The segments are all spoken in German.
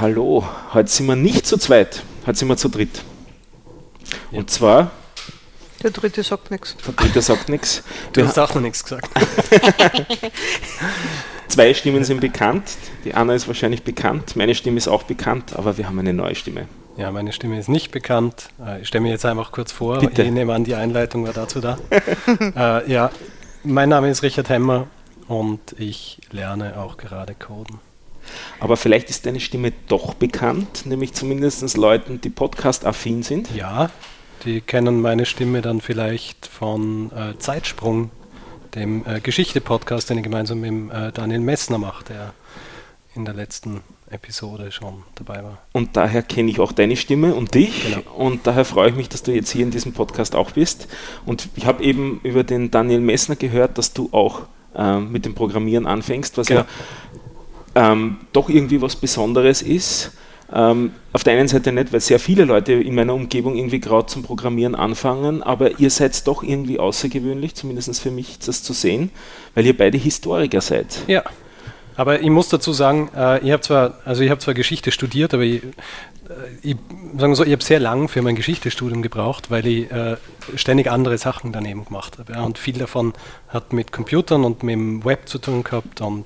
Ja, hallo. Heute sind wir nicht zu zweit, heute sind wir zu dritt. Und zwar, Der dritte sagt nichts. der dritte sagt nichts. Du hast auch noch nichts gesagt. Zwei Stimmen sind bekannt. Die Anna ist wahrscheinlich bekannt, meine Stimme ist auch bekannt, aber wir haben eine neue Stimme. Ja, meine Stimme ist nicht bekannt. Äh, Ich stelle mir jetzt einfach kurz vor. Bitte. Ich nehme an, die Einleitung war dazu da. äh, ja, mein Name ist Richard Hemmer und ich lerne auch gerade Coden. Aber vielleicht ist deine Stimme doch bekannt, nämlich zumindest Leuten, die podcast-affin sind. Ja, die kennen meine Stimme dann vielleicht von äh, Zeitsprung, dem äh, Geschichte-Podcast, den ich gemeinsam mit äh, Daniel Messner mache, der in der letzten Episode schon dabei war. Und daher kenne ich auch deine Stimme und dich. Genau. Und daher freue ich mich, dass du jetzt hier in diesem Podcast auch bist. Und ich habe eben über den Daniel Messner gehört, dass du auch ähm, mit dem Programmieren anfängst, was Genau. ja ähm, doch irgendwie was Besonderes ist. Ähm, auf der einen Seite nicht, weil sehr viele Leute in meiner Umgebung irgendwie gerade zum Programmieren anfangen, aber ihr seid doch irgendwie außergewöhnlich, zumindest für mich das zu sehen, weil ihr beide Historiker seid. Ja, aber ich muss dazu sagen, äh, ich habe zwar, also ich zwar Geschichte studiert, aber ich, äh, ich so, ich habe sehr lang für mein Geschichtestudium gebraucht, weil ich äh, ständig andere Sachen daneben gemacht habe. Ja, und viel davon hat mit Computern und mit dem Web zu tun gehabt und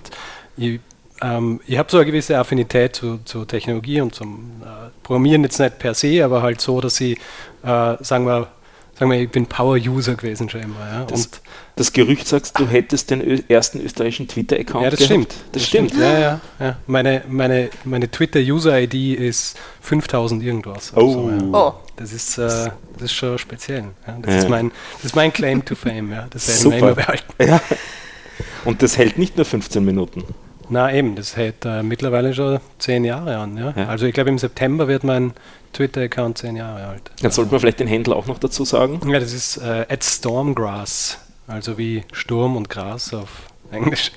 ich, ähm, ich habe so eine gewisse Affinität zu, zu Technologie und zum äh, Programmieren jetzt nicht per se, aber halt so, dass ich, äh, sagen wir, sagen wir, ich bin Power-User gewesen schon immer. Ja, Das, und das Gerücht sagst, du hättest den Ö ersten österreichischen Twitter-Account Ja, das gehabt. stimmt. Das, stimmt. Ja, ja, ja. Meine, meine, meine Twitter-User-ID ist 5000 irgendwas. Oh. ja. Oh, Das ist, äh, das ist schon speziell. Ja. Das, Ja. ist mein, das ist mein Claim to Fame. Ja. Das werden wir Super. immer behalten. Ja. Und das hält nicht nur 15 Minuten. Na eben, das hält äh, mittlerweile schon zehn Jahre an. Ja. Ja. Also ich glaube, im September wird mein Twitter-Account zehn Jahre alt. Dann sollte man vielleicht den Händler auch noch dazu sagen. Ja, das ist äh, at Stormgrass. Also wie Sturm und Gras auf Englisch.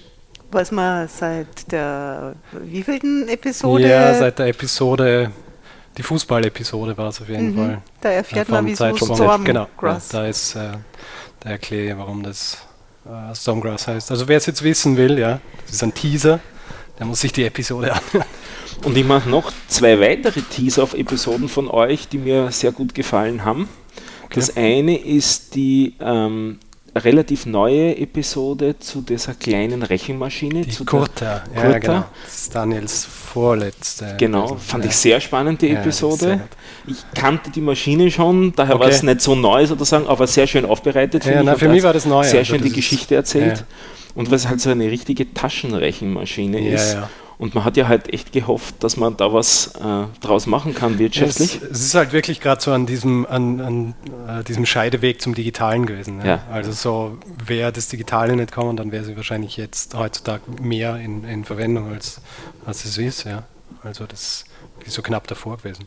weiß man seit der wievielten Episode? Ja, seit der Episode, die Fußball-Episode war es auf jeden Mhm. Fall. da erfährt Ja, man, vom wieso Zeitsprung. Storm Genau, Grass. da ist, äh, da erkläre ich, warum das äh, Stormgrass heißt. Also wer es jetzt wissen will, ja, das ist ein Teaser, der muss sich die Episode anhören. Und ich mache noch zwei weitere Teaser auf Episoden von euch, die mir sehr gut gefallen haben. Das eine ist die ähm, relativ neue Episode zu dieser kleinen Rechenmaschine. Die zu Kurta, ja Kurta. genau. Das ist Daniels vorletzte. Genau, also, fand ja. ich sehr spannend, die Ja, sehr Episode. Ich kannte die Maschine schon, daher war Okay. es nicht so neu sozusagen, aber sehr schön aufbereitet. Ja, finde na, ich, für mich war das neu, Sehr also schön die Geschichte erzählt. Und was halt so eine richtige Taschenrechenmaschine ist. ja. Und man hat ja halt echt gehofft, dass man da was äh, draus machen kann wirtschaftlich. Es, es ist halt wirklich gerade so an diesem, an, an äh, diesem Scheideweg zum Digitalen gewesen. Ja. Also so, wäre das Digitale nicht kommen, dann wäre sie wahrscheinlich jetzt heutzutage mehr in, in Verwendung als, als es ist. Ja. Also das ist so knapp davor gewesen.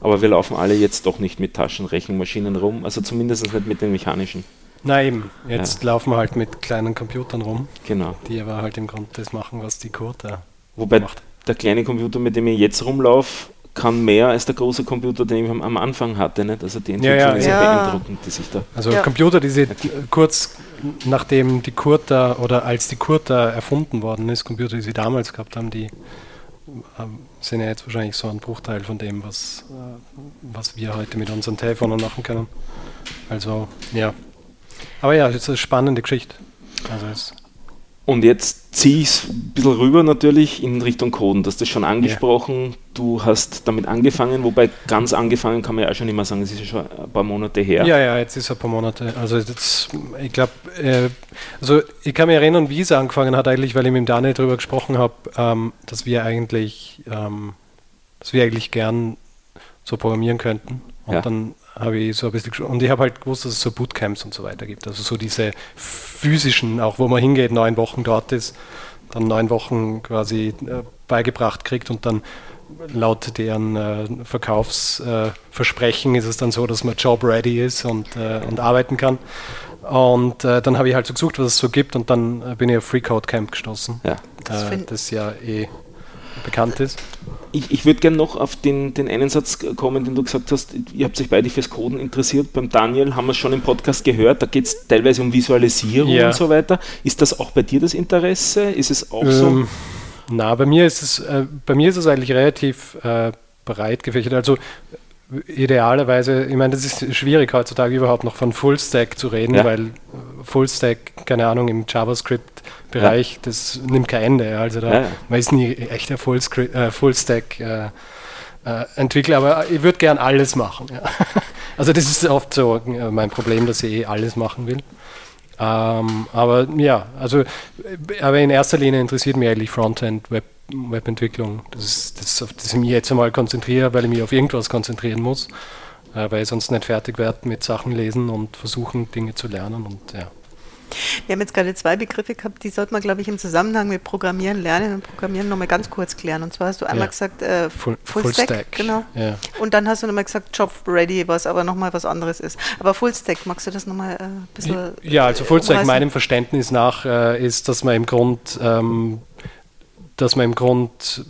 Aber wir laufen alle jetzt doch nicht mit Taschenrechenmaschinen rum, also zumindest nicht mit den mechanischen. Na eben, jetzt laufen wir halt mit kleinen Computern rum, Genau. die aber halt im Grunde das machen, was die Kurta Wobei macht. der kleine Computer, mit dem ich jetzt rumlaufe, kann mehr als der große Computer, den ich am- Anfang hatte. Nicht? Also die Entwicklung ja, ist ja ja. beeindruckend, die sich da. Also Ja. Computer, die sie äh, kurz nachdem die Kurta oder als die Kurta erfunden worden ist, Computer, die sie damals gehabt haben, die ähm, sind ja jetzt wahrscheinlich so ein Bruchteil von dem, was, äh, was wir heute mit unseren Telefonen machen können. Also, ja. Aber ja, das ist eine spannende Geschichte. Also es, Und jetzt ziehe ich es ein bisschen rüber natürlich in Richtung Coden. Du hast das schon angesprochen. Du hast damit angefangen, wobei ganz angefangen kann man ja auch schon immer sagen, es ist ja schon ein paar Monate her. ja. ja, jetzt ist es ein paar Monate. Also jetzt, ich glaube, äh, also ich kann mich erinnern, wie es angefangen hat eigentlich, weil ich mit dem Daniel darüber gesprochen habe, ähm, dass wir eigentlich, ähm, dass wir eigentlich gern so programmieren könnten. Und Ja. dann habe ich so ein bisschen, und ich habe halt gewusst, dass es so Bootcamps und so weiter gibt. Also so diese physischen, auch wo man hingeht, neun Wochen dort ist, dann neun Wochen quasi äh, beigebracht kriegt und dann laut deren äh, Verkaufsversprechen äh, ist es dann so, dass man job ready ist und, äh, und arbeiten kann. Und äh, dann habe ich halt so gesucht, was es so gibt und dann äh, bin ich auf Free Code Camp gestoßen, Ja. Das äh, das ja eh bekannt ist. Ich, ich würde gerne noch auf den, den einen Satz kommen, den du gesagt hast, ihr habt euch beide fürs Coden interessiert. Beim Daniel haben wir es schon im Podcast gehört, da geht es teilweise um Visualisierung Ja. und so weiter. Ist das auch bei dir das Interesse? Ist es auch so? Ähm, Na, bei mir ist es, äh, bei mir ist es eigentlich relativ äh, breit gefächert. Also idealerweise, ich meine, das ist schwierig heutzutage überhaupt noch von Fullstack zu reden, ja. weil Fullstack, keine Ahnung, im JavaScript-Bereich, ja. das nimmt kein Ende. Also da, ja. man ist nie echt ein äh, Fullstack. Äh, äh, entwickle, aber ich würde gern alles machen. Ja. Also das ist oft so äh, mein Problem, dass ich eh alles machen will. Ähm, aber ja, also aber in erster Linie interessiert mich eigentlich Frontend, Web, Webentwicklung. Das ist das, auf das ich mich jetzt einmal konzentriere, weil ich mich auf irgendwas konzentrieren muss, äh, weil ich sonst nicht fertig werde mit Sachen lesen und versuchen, Dinge zu lernen und ja. Wir haben jetzt gerade zwei Begriffe gehabt, die sollte man, glaube ich, im Zusammenhang mit Programmieren, Lernen und Programmieren nochmal ganz kurz klären. Und zwar hast du einmal ja. gesagt, äh, Full, Full, Full Stack, Stack, genau. Ja. Und dann hast du nochmal gesagt, Job Ready, was aber nochmal was anderes ist. Aber Full Stack, magst du das nochmal äh, ein bisschen? Ja, also Full Stack meinem Verständnis nach äh, ist, dass man im Grund, ähm, dass man im Grund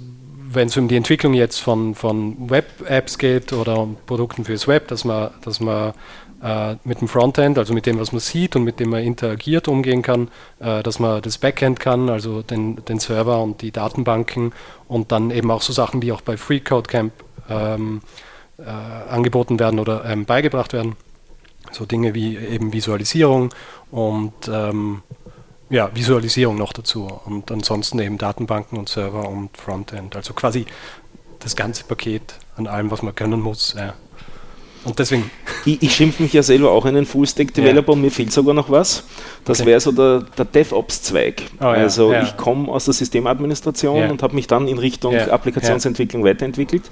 wenn es um die Entwicklung jetzt von, von Web-Apps geht oder Produkten fürs Web, dass man, dass man äh, mit dem Frontend, also mit dem, was man sieht und mit dem man interagiert, umgehen kann, äh, dass man das Backend kann, also den, den Server und die Datenbanken und dann eben auch so Sachen, die auch bei Free Code Camp ähm, äh, angeboten werden oder ähm, beigebracht werden. So Dinge wie eben Visualisierung und ähm, ja, Visualisierung noch dazu und ansonsten eben Datenbanken und Server und Frontend. Also quasi das ganze Paket an allem, was man können muss. Ja. Und deswegen. Ich, ich schimpfe mich ja selber auch einen Full-Stack-Developer ja. und mir fehlt sogar noch was. Das okay. wäre so der, der DevOps-Zweig. Oh, ja. Also ich komme aus der Systemadministration und habe mich dann in Richtung Applikationsentwicklung weiterentwickelt.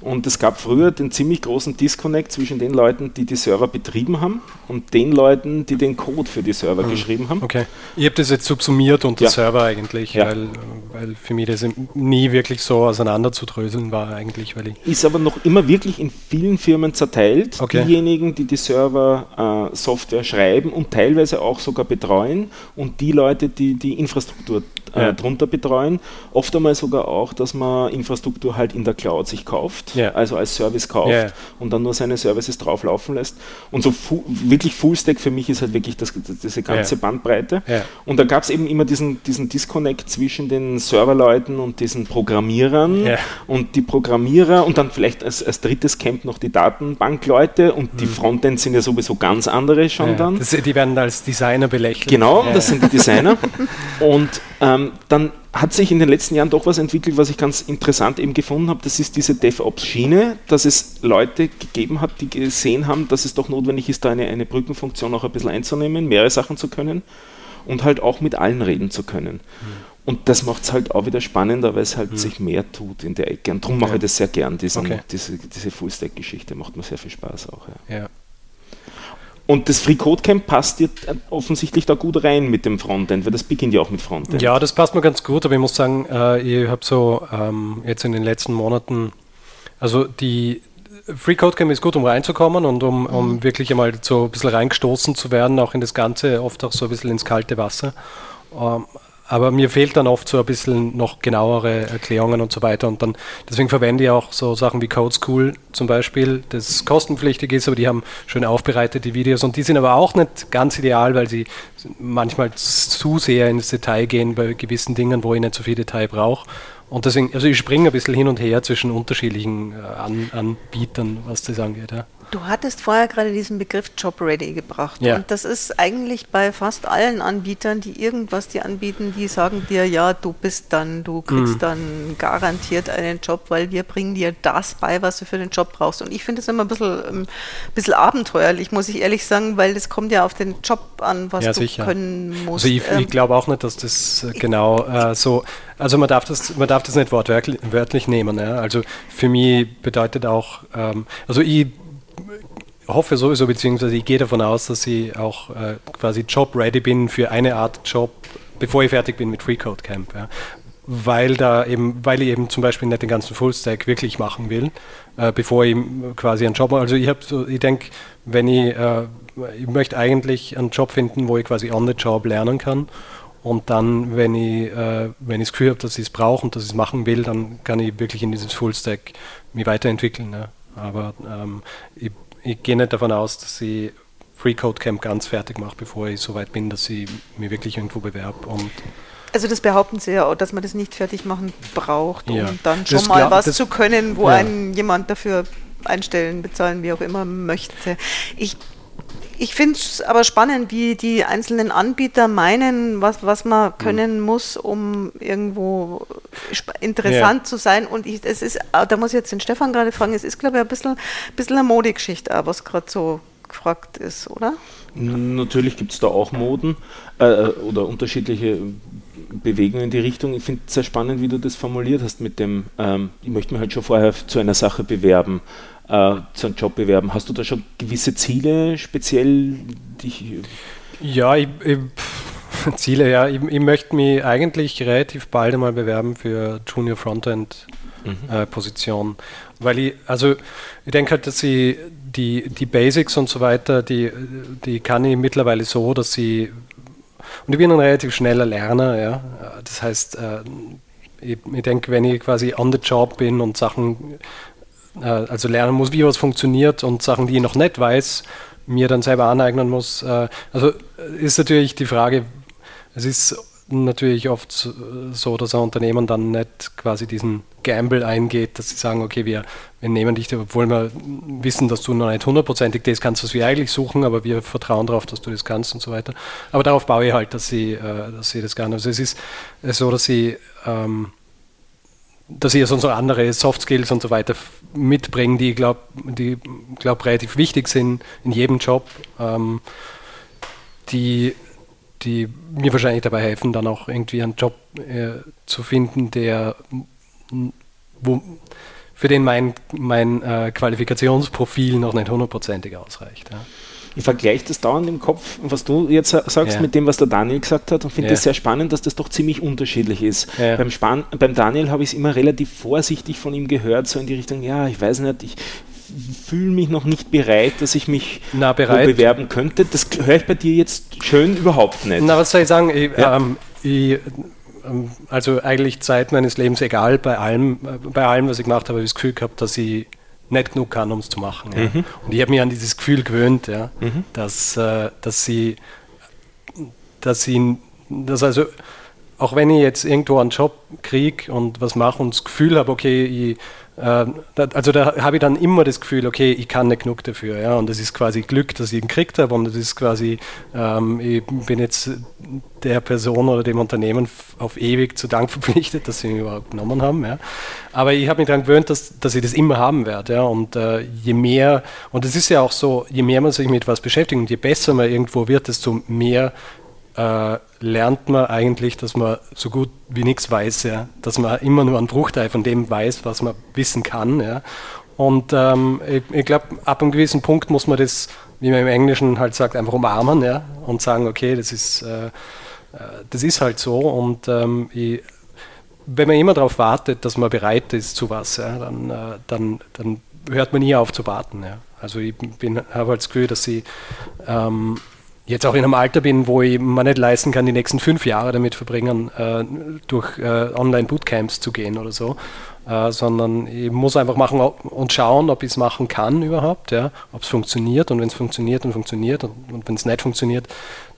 Und es gab früher den ziemlich großen Disconnect zwischen den Leuten, die die Server betrieben haben und den Leuten, die den Code für die Server mhm. geschrieben haben. Okay. Ich habe das jetzt subsumiert unter ja. Server eigentlich, ja. weil, weil für mich das nie wirklich so auseinanderzudröseln war eigentlich. Weil ich Ist aber noch immer wirklich in vielen Firmen zerteilt. Okay. Diejenigen, die die Server-Software äh, schreiben und teilweise auch sogar betreuen und die Leute, die die Infrastruktur äh, ja. drunter betreuen. Oft einmal sogar auch, dass man Infrastruktur halt in der Cloud sich kauft, ja. also als Service kauft ja. und dann nur seine Services drauflaufen lässt. Und so fu wirklich Fullstack für mich ist halt wirklich das, diese ganze Bandbreite. Und da gab es eben immer diesen, diesen Disconnect zwischen den Serverleuten und diesen Programmierern und die Programmierer und dann vielleicht als, als drittes Camp noch die Datenbankleute und mhm. die Frontends sind ja sowieso ganz andere schon dann. Das, die werden als Designer belächelt. Genau, das sind die Designer. und ähm, dann hat sich in den letzten Jahren doch was entwickelt, was ich ganz interessant eben gefunden habe. Das ist diese DevOps-Schiene, dass es Leute gegeben hat, die gesehen haben, dass es doch notwendig ist, da eine, eine Brückenfunktion auch ein bisschen einzunehmen, mehrere Sachen zu können und halt auch mit allen reden zu können. Mhm. Und das macht es halt auch wieder spannender, weil es halt mhm. sich mehr tut in der Ecke. Und darum okay. mache ich das sehr gern, diesen, okay. diese, diese Full-Stack-Geschichte macht mir sehr viel Spaß auch. Ja. ja. Und das Free Code Camp passt jetzt offensichtlich da gut rein mit dem Frontend, weil das beginnt ja auch mit Frontend. Ja, das passt mir ganz gut, aber ich muss sagen, äh, ich habe so ähm, jetzt in den letzten Monaten, also die Free Code Camp ist gut, um reinzukommen und um, um mhm. wirklich einmal so ein bisschen reingestoßen zu werden, auch in das Ganze, oft auch so ein bisschen ins kalte Wasser. Ähm, aber mir fehlt dann oft so ein bisschen noch genauere Erklärungen und so weiter. Und dann deswegen verwende ich auch so Sachen wie Code School zum Beispiel, das kostenpflichtig ist, aber die haben schön aufbereitete Videos und die sind aber auch nicht ganz ideal, weil sie manchmal zu sehr ins Detail gehen bei gewissen Dingen, wo ich nicht so viel Detail brauche. Und deswegen, also ich springe ein bisschen hin und her zwischen unterschiedlichen äh, An Anbietern, was das angeht. Ja. Du hattest vorher gerade diesen Begriff Job Ready gebracht. Ja. Und das ist eigentlich bei fast allen Anbietern, die irgendwas dir anbieten, die sagen dir, ja, du bist dann, du kriegst mhm. dann garantiert einen Job, weil wir bringen dir das bei, was du für den Job brauchst. Und ich finde es immer ein bisschen, ein ähm, bisschen abenteuerlich, muss ich ehrlich sagen, weil es kommt ja auf den Job an, was ja, du sicher. können musst. Also ich, ich ähm, glaube auch nicht, dass das äh, genau äh, so, also man darf das, man darf das nicht wortwörtlich wörtlich nehmen. Ja? Also für mich bedeutet auch, ähm, also ich hoffe sowieso, beziehungsweise ich gehe davon aus, dass ich auch äh, quasi job-ready bin für eine Art Job, bevor ich fertig bin mit Freecode Camp. Ja. Weil da eben, weil ich eben zum Beispiel nicht den ganzen Fullstack wirklich machen will, äh, bevor ich quasi einen Job mache. Also ich so, ich denke, wenn ich, äh, ich möchte eigentlich einen Job finden, wo ich quasi on the job lernen kann. Und dann, wenn ich, äh, wenn ich das Gefühl habe, dass ich es brauche und dass ich es machen will, dann kann ich wirklich in dieses Fullstack mich weiterentwickeln. Ja. Aber ähm, ich ich gehe nicht davon aus, dass ich Free Code Camp ganz fertig mache, bevor ich so weit bin, dass ich mich wirklich irgendwo bewerbe. Und Also das behaupten sie ja auch, dass man das nicht fertig machen braucht, um Ja. dann schon Das mal was zu können, wo Ja. einen jemand dafür einstellen, bezahlen, wie auch immer möchte. Ich ich finde es aber spannend, wie die einzelnen Anbieter meinen, was, was man können muss, um irgendwo interessant zu sein. Und ich, es ist, ah, da muss ich jetzt den Stefan gerade fragen, es ist, glaube ich, ein bisschen, bisschen eine Modegeschichte, auch, was gerade so gefragt ist, oder? Natürlich gibt es da auch Moden äh, oder unterschiedliche Bewegungen in die Richtung. Ich finde es sehr spannend, wie du das formuliert hast mit dem, ähm, ich möchte mich halt schon vorher zu einer Sache bewerben, äh, zu einem Job bewerben. Hast du da schon gewisse Ziele speziell? Dich, Ja, ich, ich, Ziele, ja. Ich, ich möchte mich eigentlich relativ bald einmal bewerben für Junior Frontend äh, Position. Weil ich, also ich denke halt, dass sie die, die Basics und so weiter, die, die kann ich mittlerweile so, dass sie und ich bin ein relativ schneller Lerner, ja. Das heißt, äh, ich, ich denke, wenn ich quasi on the job bin und Sachen, äh, also lernen muss, wie was funktioniert und Sachen, die ich noch nicht weiß, mir dann selber aneignen muss. Äh, also äh, ist natürlich die Frage, es ist natürlich oft so- dass ein Unternehmen dann nicht quasi diesen Gamble eingeht, dass sie sagen, okay, wir, wir nehmen dich, obwohl wir wissen, dass du noch nicht hundertprozentig das kannst, was wir eigentlich suchen, aber wir vertrauen darauf, dass du das kannst und so weiter. Aber darauf baue ich halt, dass sie, äh, dass sie das gerne. Also es ist so, dass sie ähm, dass sie so andere Soft Skills und so weiter mitbringen, die, glaube die, glaub, relativ wichtig sind in jedem Job, ähm, die, die mir wahrscheinlich dabei helfen, dann auch irgendwie einen Job äh, zu finden, der wo, für den mein, mein äh, Qualifikationsprofil noch nicht hundertprozentig ausreicht. Ja. Ich vergleiche das dauernd im Kopf, was du jetzt sa- sagst, Ja. mit dem, was der Daniel gesagt hat und finde Ja. es sehr spannend, dass das doch ziemlich unterschiedlich ist. Ja. Beim, Span beim Daniel habe ich es immer relativ vorsichtig von ihm gehört, so in die Richtung, ja, ich weiß nicht, ich fühle mich noch nicht bereit, dass ich mich Na, bewerben könnte. Das höre ich bei dir jetzt schön überhaupt nicht. Na, was soll ich sagen? Ich, Ja. ähm, ich, ähm, also eigentlich Zeit meines Lebens, egal bei allem, äh, bei allem, was ich gemacht habe, habe ich das Gefühl gehabt, dass ich nicht genug kann, um es zu machen. Ja. Mhm. Und ich habe mich an dieses Gefühl gewöhnt, ja, dass, äh, dass sie, dass sie, dass also auch wenn ich jetzt irgendwo einen Job kriege und was mache und das Gefühl habe, okay, ich, also da habe ich dann immer das Gefühl, okay, ich kann nicht genug dafür, ja, und das ist quasi Glück, dass ich ihn gekriegt habe. Und das ist quasi, ähm, ich bin jetzt der Person oder dem Unternehmen auf ewig zu Dank verpflichtet, dass sie ihn überhaupt genommen haben, ja. Aber ich habe mich daran gewöhnt, dass, dass ich das immer haben werde, ja, und äh, je mehr, und es ist ja auch so, je mehr man sich mit was beschäftigt und je besser man irgendwo wird, desto mehr äh, lernt man eigentlich, dass man so gut wie nichts weiß, ja? dass man immer nur einen Bruchteil von dem weiß, was man wissen kann. Ja? Und ähm, ich, ich glaube, ab einem gewissen Punkt muss man das, wie man im Englischen halt sagt, einfach umarmen ja? und sagen, okay, das ist, äh, äh, das ist halt so. Und ähm, ich, wenn man immer darauf wartet, dass man bereit ist zu was, ja, dann, äh, dann, dann hört man nie auf zu warten. Ja. Also ich habe halt das Gefühl, dass ich ähm, jetzt auch in einem Alter bin, wo ich mir nicht leisten kann, die nächsten fünf Jahre damit verbringen, äh, durch äh, Online-Bootcamps zu gehen oder so, äh, sondern ich muss einfach machen und schauen, ob ich es machen kann überhaupt, ja, ob es funktioniert und wenn es funktioniert, dann funktioniert und, und wenn es nicht funktioniert,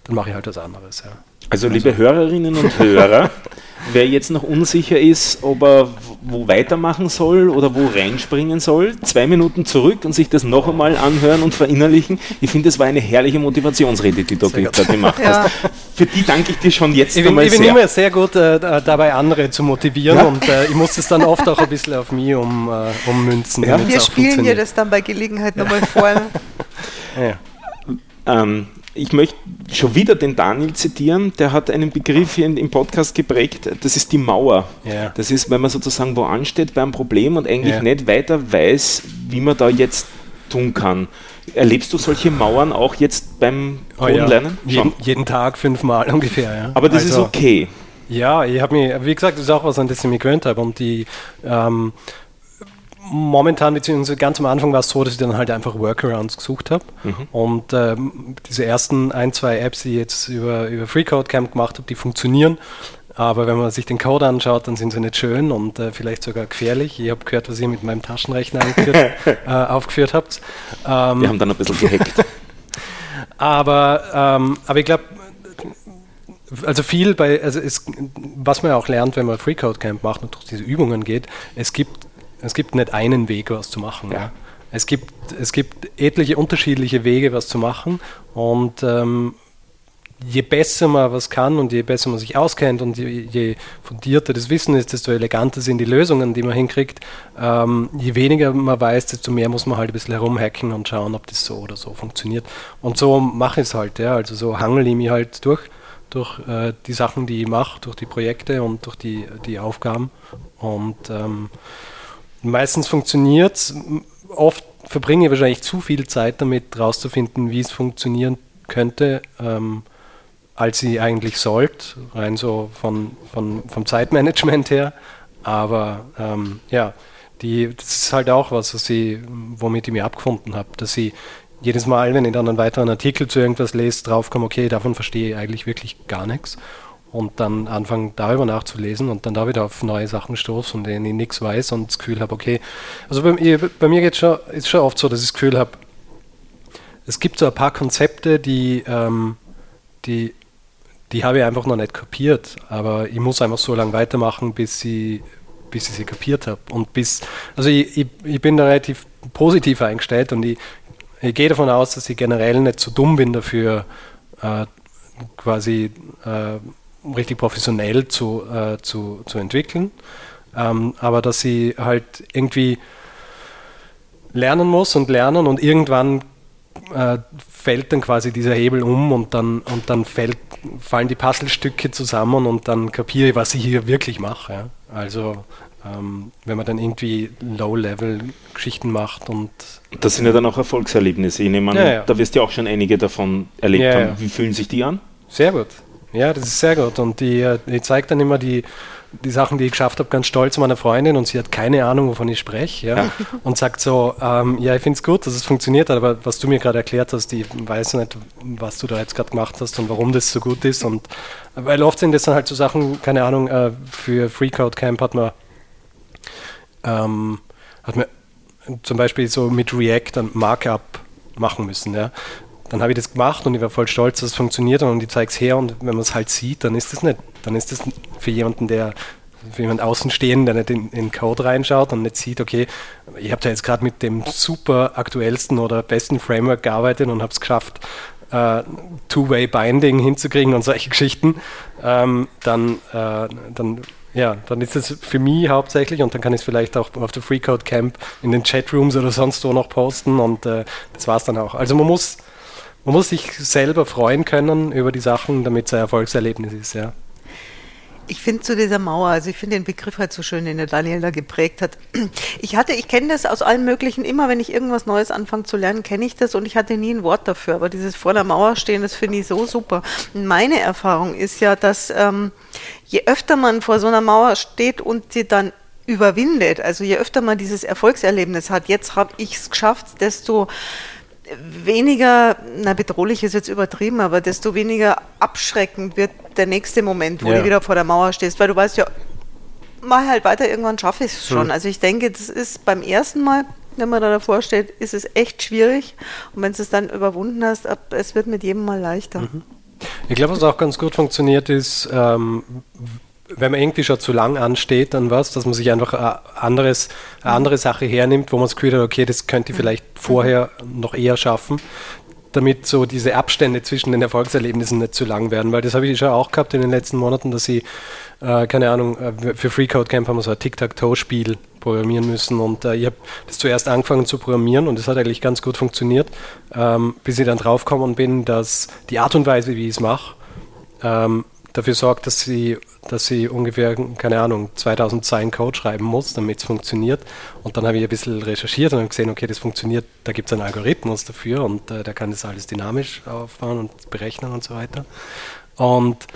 dann mache ich halt was anderes. Ja. Also, liebe Hörerinnen und Hörer, wer jetzt noch unsicher ist, ob er wo weitermachen soll oder wo reinspringen soll, zwei Minuten zurück und sich das noch einmal anhören und verinnerlichen. Ich finde, es war eine herrliche Motivationsrede, die du da gemacht Ja. hast. Für die danke ich dir schon jetzt Ich bin, einmal ich bin sehr. immer sehr gut äh, dabei, andere zu motivieren Ja. und äh, ich muss es dann oft auch ein bisschen auf mich um, äh, ummünzen. Ja. Wir spielen dir das dann bei Gelegenheit nochmal vor. Ja. Ähm, ich möchte schon wieder den Daniel zitieren, der hat einen Begriff hier im Podcast geprägt, das ist die Mauer. Ja. Das ist, wenn man sozusagen wo ansteht bei einem Problem und eigentlich Ja. nicht weiter weiß, wie man da jetzt tun kann. Erlebst du solche Mauern auch jetzt beim Oh ja. Jeden, jeden Tag fünfmal ungefähr. Ja. Aber das ist Also, okay. Ja, ich habe mir, wie gesagt, das ist auch was, an das ich mich gewöhnt habe. Und die ähm, momentan, beziehungsweise ganz am Anfang war es so, dass ich dann halt einfach Workarounds gesucht habe. Und ähm, diese ersten ein, zwei Apps, die ich jetzt über, über FreeCodeCamp gemacht habe, die funktionieren. Aber wenn man sich den Code anschaut, dann sind sie nicht schön und äh, vielleicht sogar gefährlich. Ich habe gehört, was ihr mit meinem Taschenrechner eingeführt, äh, aufgeführt habt. Ähm, Wir haben dann ein bisschen gehackt. aber, ähm, aber ich glaube, also viel bei, also es, was man ja auch lernt, wenn man Freecode Camp macht und durch diese Übungen geht, es gibt, es gibt nicht einen Weg, was zu machen. Ja. Es, gibt, es gibt etliche unterschiedliche Wege, was zu machen und ähm, je besser man was kann und je besser man sich auskennt und je, je fundierter das Wissen ist, desto eleganter sind die Lösungen, die man hinkriegt. Ähm, je weniger man weiß, desto mehr muss man halt ein bisschen herumhacken und schauen, ob das so oder so funktioniert. Und so mache ich es halt, ja. Also so hangel ich mich halt durch, durch äh, die Sachen, die ich mache, durch die Projekte und durch die, die Aufgaben. Und ähm, meistens funktioniert es. Oft verbringe ich wahrscheinlich zu viel Zeit damit, herauszufinden, wie es funktionieren könnte. Ähm, als sie eigentlich sollte, rein so von, von, vom Zeitmanagement her. Aber ähm, ja, die, das ist halt auch was, was sie, womit ich mir abgefunden habe, dass sie jedes Mal, wenn ich dann einen weiteren Artikel zu irgendwas lese, draufkomme, okay, davon verstehe ich eigentlich wirklich gar nichts. Und dann anfangen darüber nachzulesen und dann da wieder auf neue Sachen stoße, von denen ich nichts weiß und das Gefühl habe, okay, also bei, bei mir geht's schon, ist schon oft so, dass ich das Gefühl habe, es gibt so ein paar Konzepte, die, ähm, die die habe ich einfach noch nicht kapiert. Aber ich muss einfach so lange weitermachen, bis ich, bis ich sie kapiert habe. Und bis, also ich, ich, ich, bin da relativ positiv eingestellt und ich, ich gehe davon aus, dass ich generell nicht so dumm bin dafür, äh, quasi äh, richtig professionell zu, äh, zu, zu entwickeln. Ähm, aber dass ich halt irgendwie lernen muss und lernen und irgendwann äh, fällt dann quasi dieser Hebel um und dann, und dann fällt, fallen die Puzzlestücke zusammen und dann kapiere ich, was ich hier wirklich mache. Ja. Also ähm, wenn man dann irgendwie Low-Level-Geschichten macht und. Das sind ja dann auch Erfolgserlebnisse. Ich nehme an, ja, ja. da wirst du ja auch schon einige davon erlebt haben. Wie fühlen sich die an? Sehr gut. Ja, das ist sehr gut. Und die, äh, die zeigt dann immer die, die Sachen, die ich geschafft habe, ganz stolz meiner Freundin und sie hat keine Ahnung, wovon ich spreche. Ja? Und sagt so, ähm, ja, ich finde es gut, dass es funktioniert, aber was du mir gerade erklärt hast, ich weiß nicht, was du da jetzt gerade gemacht hast und warum das so gut ist. Und weil oft sind das dann halt so Sachen, keine Ahnung, äh, für Freecode Camp hat man, ähm, hat man zum Beispiel so mit React ein Markup machen müssen. Ja? Dann habe ich das gemacht und ich war voll stolz, dass es funktioniert und ich zeige es her und wenn man es halt sieht, dann ist das nicht, dann ist das für jemanden, der für jemanden Außenstehenden, der nicht in, den Code reinschaut und nicht sieht, okay, ich habe da jetzt gerade mit dem super aktuellsten oder besten Framework gearbeitet und habe es geschafft, äh, Two-Way-Binding hinzukriegen und solche Geschichten, ähm, dann, äh, dann ja, dann ist es für mich hauptsächlich und dann kann ich es vielleicht auch auf der Freecode Camp in den Chatrooms oder sonst wo noch posten und äh, das war es dann auch. Also man muss, man muss sich selber freuen können über die Sachen, damit es ein Erfolgserlebnis ist, ja. Ich finde zu dieser Mauer, also ich finde den Begriff halt so schön, den der Daniel da geprägt hat. Ich hatte, ich kenne das aus allen möglichen, immer wenn ich irgendwas Neues anfange zu lernen, kenne ich das und ich hatte nie ein Wort dafür. Aber dieses vor der Mauer stehen, das finde ich so super. Und meine Erfahrung ist ja, dass ähm, je öfter man vor so einer Mauer steht und sie dann überwindet, also je öfter man dieses Erfolgserlebnis hat, jetzt habe ich es geschafft, desto weniger, na bedrohlich ist jetzt übertrieben, aber desto weniger abschreckend wird der nächste Moment, wo ja. du wieder vor der Mauer stehst, weil du weißt ja, mach halt weiter, irgendwann schaffe ich es schon. Hm. Also ich denke, das ist beim ersten Mal, wenn man da davor steht, ist es echt schwierig und wenn du es dann überwunden hast, es wird mit jedem Mal leichter. Mhm. Ich glaube, was auch ganz gut funktioniert ist, ähm, wenn man irgendwie schon zu lang ansteht an was, dass man sich einfach eine, anderes, eine andere Sache hernimmt, wo man das Gefühl hat, okay, das könnte ich vielleicht vorher noch eher schaffen, damit so diese Abstände zwischen den Erfolgserlebnissen nicht zu lang werden, weil das habe ich schon auch gehabt in den letzten Monaten, dass ich, äh, keine Ahnung, äh, für Freecode Camp haben wir so ein Tic-Tac-Toe-Spiel programmieren müssen und äh, ich habe das zuerst angefangen zu programmieren und das hat eigentlich ganz gut funktioniert, ähm, bis ich dann draufgekommen bin, dass die Art und Weise, wie ich es mache, ähm, dafür sorgt, dass sie, dass sie ungefähr, keine Ahnung, 2000 Zeilen Code schreiben muss, damit es funktioniert. Und dann habe ich ein bisschen recherchiert und gesehen, okay, das funktioniert, da gibt es einen Algorithmus dafür und äh, der kann das alles dynamisch aufbauen und berechnen und so weiter. Und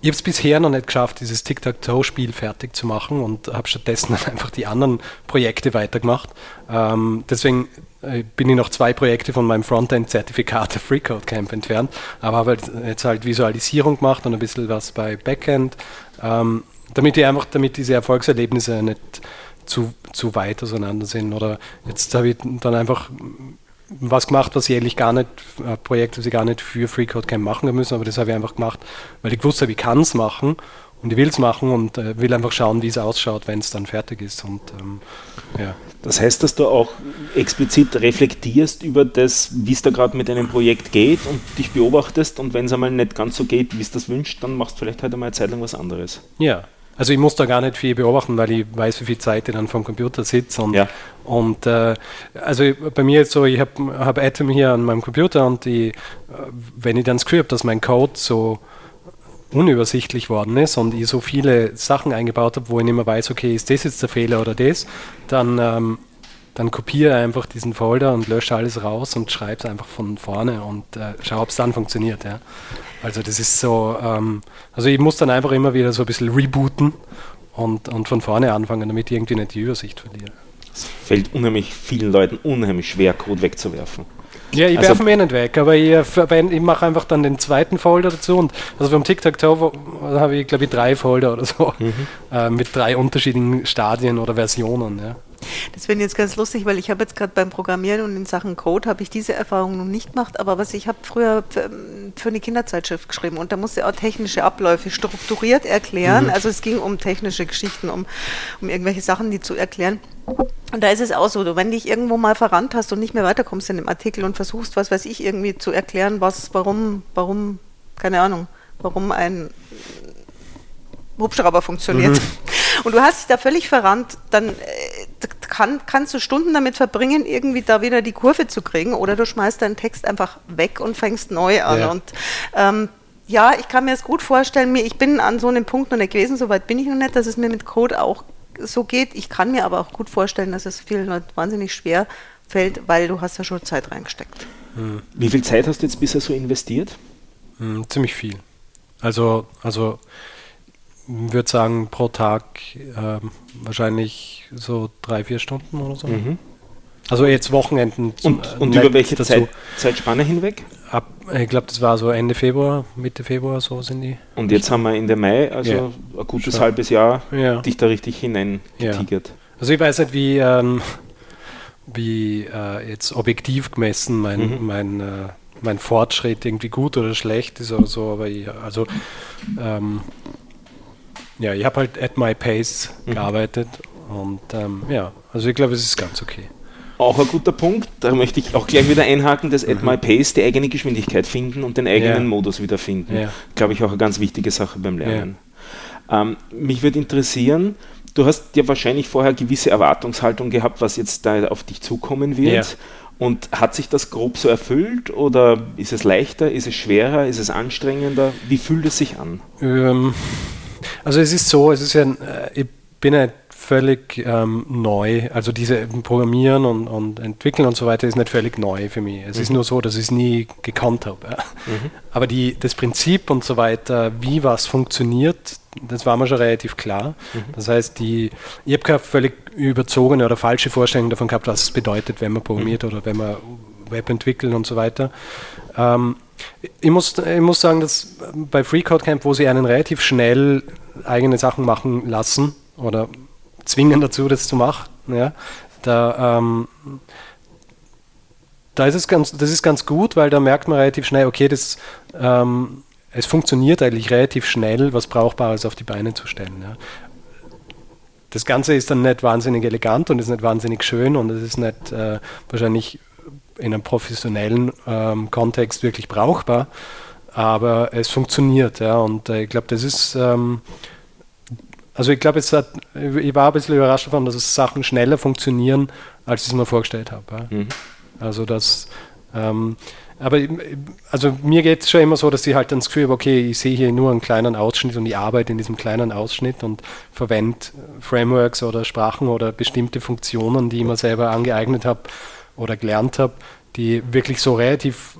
ich habe es bisher noch nicht geschafft, dieses Tic-Tac-Toe-Spiel fertig zu machen und habe stattdessen einfach die anderen Projekte weitergemacht. Ähm, deswegen äh, bin ich noch zwei Projekte von meinem Frontend-Zertifikat der Freecode Camp entfernt, aber habe halt jetzt halt Visualisierung gemacht und ein bisschen was bei Backend, ähm, damit ich einfach, damit diese Erfolgserlebnisse nicht zu, zu weit auseinander sind. Oder jetzt habe ich dann einfach was gemacht, was ich ehrlich gar nicht, äh, Projekte, die gar nicht für FreeCodeCamp machen müssen, aber das habe ich einfach gemacht, weil ich wusste, ich kann es machen und ich will es machen und äh, will einfach schauen, wie es ausschaut, wenn es dann fertig ist. Und, ähm, ja. Das heißt, dass du auch explizit reflektierst über das, wie es da gerade mit einem Projekt geht und dich beobachtest und wenn es einmal nicht ganz so geht, wie es das wünscht, dann machst du vielleicht halt einmal eine Zeit lang was anderes. Ja, also ich muss da gar nicht viel beobachten, weil ich weiß, wie viel Zeit ich dann vom Computer sitze. Und, ja. und äh, also bei mir ist so, ich habe hab Atom hier an meinem Computer und die, äh, wenn ich dann habe, dass mein Code so unübersichtlich worden ist und ich so viele Sachen eingebaut habe, wo ich nicht mehr weiß, okay, ist das jetzt der Fehler oder das, dann, ähm, dann kopiere einfach diesen Folder und lösche alles raus und schreibe es einfach von vorne und äh, schaue, ob es dann funktioniert. Ja. Also das ist so, ähm, also ich muss dann einfach immer wieder so ein bisschen rebooten und, und von vorne anfangen, damit ich irgendwie nicht die Übersicht verliere. Es fällt unheimlich vielen Leuten unheimlich schwer, Code wegzuwerfen. Ja, ich also, werfe ihn eh nicht weg, aber ich, ich mache einfach dann den zweiten Folder dazu und also vom Tic-Tac-Toe habe ich glaube ich drei Folder oder so mhm. äh, mit drei unterschiedlichen Stadien oder Versionen. Ja. Das finde ich jetzt ganz lustig, weil ich habe jetzt gerade beim Programmieren und in Sachen Code habe ich diese Erfahrung noch nicht gemacht, aber was ich habe früher für, eine Kinderzeitschrift geschrieben und da musste auch technische Abläufe strukturiert erklären. Mhm. Also es ging um technische Geschichten, um, um irgendwelche Sachen, die zu erklären. Und da ist es auch so, wenn dich irgendwo mal verrannt hast und nicht mehr weiterkommst in dem Artikel und versuchst, was weiß ich, irgendwie zu erklären, was, warum, warum, keine Ahnung, warum ein Hubschrauber funktioniert. Mhm. Und du hast dich da völlig verrannt, dann äh, kann, kannst du Stunden damit verbringen, irgendwie da wieder die Kurve zu kriegen, oder du schmeißt deinen Text einfach weg und fängst neu an. Ja. Und ähm, ja, ich kann mir das gut vorstellen. Ich bin an so einem Punkt noch nicht gewesen, soweit bin ich noch nicht, dass es mir mit Code auch so geht. Ich kann mir aber auch gut vorstellen, dass es vielen Leuten wahnsinnig schwer fällt, weil du hast ja schon Zeit reingesteckt. Hm. Wie viel Zeit hast du jetzt bisher so investiert? Hm, ziemlich viel. Also, also würde sagen, pro Tag äh, wahrscheinlich so drei, vier Stunden oder so. Mhm. Also jetzt Wochenenden. Und, äh, und über welche Zeit, Zeitspanne hinweg? Ab, ich glaube, das war so Ende Februar, Mitte Februar, so sind die. Und jetzt haben wir Ende Mai, also ja. ein gutes Schon. halbes Jahr, ja. dich da richtig hinein getigert. Ja. Also ich weiß nicht, wie, ähm, wie äh, jetzt objektiv gemessen mein, mhm. mein, äh, mein Fortschritt irgendwie gut oder schlecht ist oder so, aber ich, also ähm, ja, ich habe halt at my pace mhm. gearbeitet und ähm, ja, also ich glaube, es ist ganz okay. Auch ein guter Punkt, da möchte ich auch gleich wieder einhaken, dass mhm. at my pace die eigene Geschwindigkeit finden und den eigenen ja. Modus wiederfinden. Ja. Glaube ich auch eine ganz wichtige Sache beim Lernen. Ja. Ähm, mich würde interessieren, du hast ja wahrscheinlich vorher gewisse Erwartungshaltung gehabt, was jetzt da auf dich zukommen wird. Und hat sich das grob so erfüllt oder ist es leichter, ist es schwerer, ist es anstrengender? Wie fühlt es sich an? Ähm, also es ist so, es ist ja, äh, ich bin ja völlig ähm, neu. Also diese Programmieren und, und, Entwickeln und so weiter ist nicht völlig neu für mich. Es mhm. ist nur so, dass ich es nie gekannt habe. Ja. Mhm. Aber die, das Prinzip und so weiter, wie was funktioniert, das war mir schon relativ klar. Mhm. Das heißt, die, ich habe keine völlig überzogene oder falsche Vorstellung davon gehabt, was es bedeutet, wenn man programmiert mhm. oder wenn man Web entwickelt und so weiter. Ähm, ich muss, ich muss sagen, dass bei FreeCodeCamp, wo sie einen relativ schnell eigene Sachen machen lassen oder zwingen dazu, das zu machen, ja, da, ähm, da ist es ganz, das ist ganz gut, weil da merkt man relativ schnell, okay, das, ähm, es funktioniert eigentlich relativ schnell, was Brauchbares auf die Beine zu stellen. Ja. Das Ganze ist dann nicht wahnsinnig elegant und ist nicht wahnsinnig schön und es ist nicht äh, wahrscheinlich in einem professionellen ähm, Kontext wirklich brauchbar, aber es funktioniert. Ja, und äh, ich glaube, das ist, ähm, also ich glaube, ich war ein bisschen überrascht davon, dass es Sachen schneller funktionieren, als ich es mir vorgestellt habe. Ja. Mhm. Also das, ähm, aber also mir geht es schon immer so, dass ich halt dann das Gefühl habe, okay, ich sehe hier nur einen kleinen Ausschnitt und ich arbeite in diesem kleinen Ausschnitt und verwende Frameworks oder Sprachen oder bestimmte Funktionen, die ich mir selber angeeignet habe, oder gelernt habe, die wirklich so relativ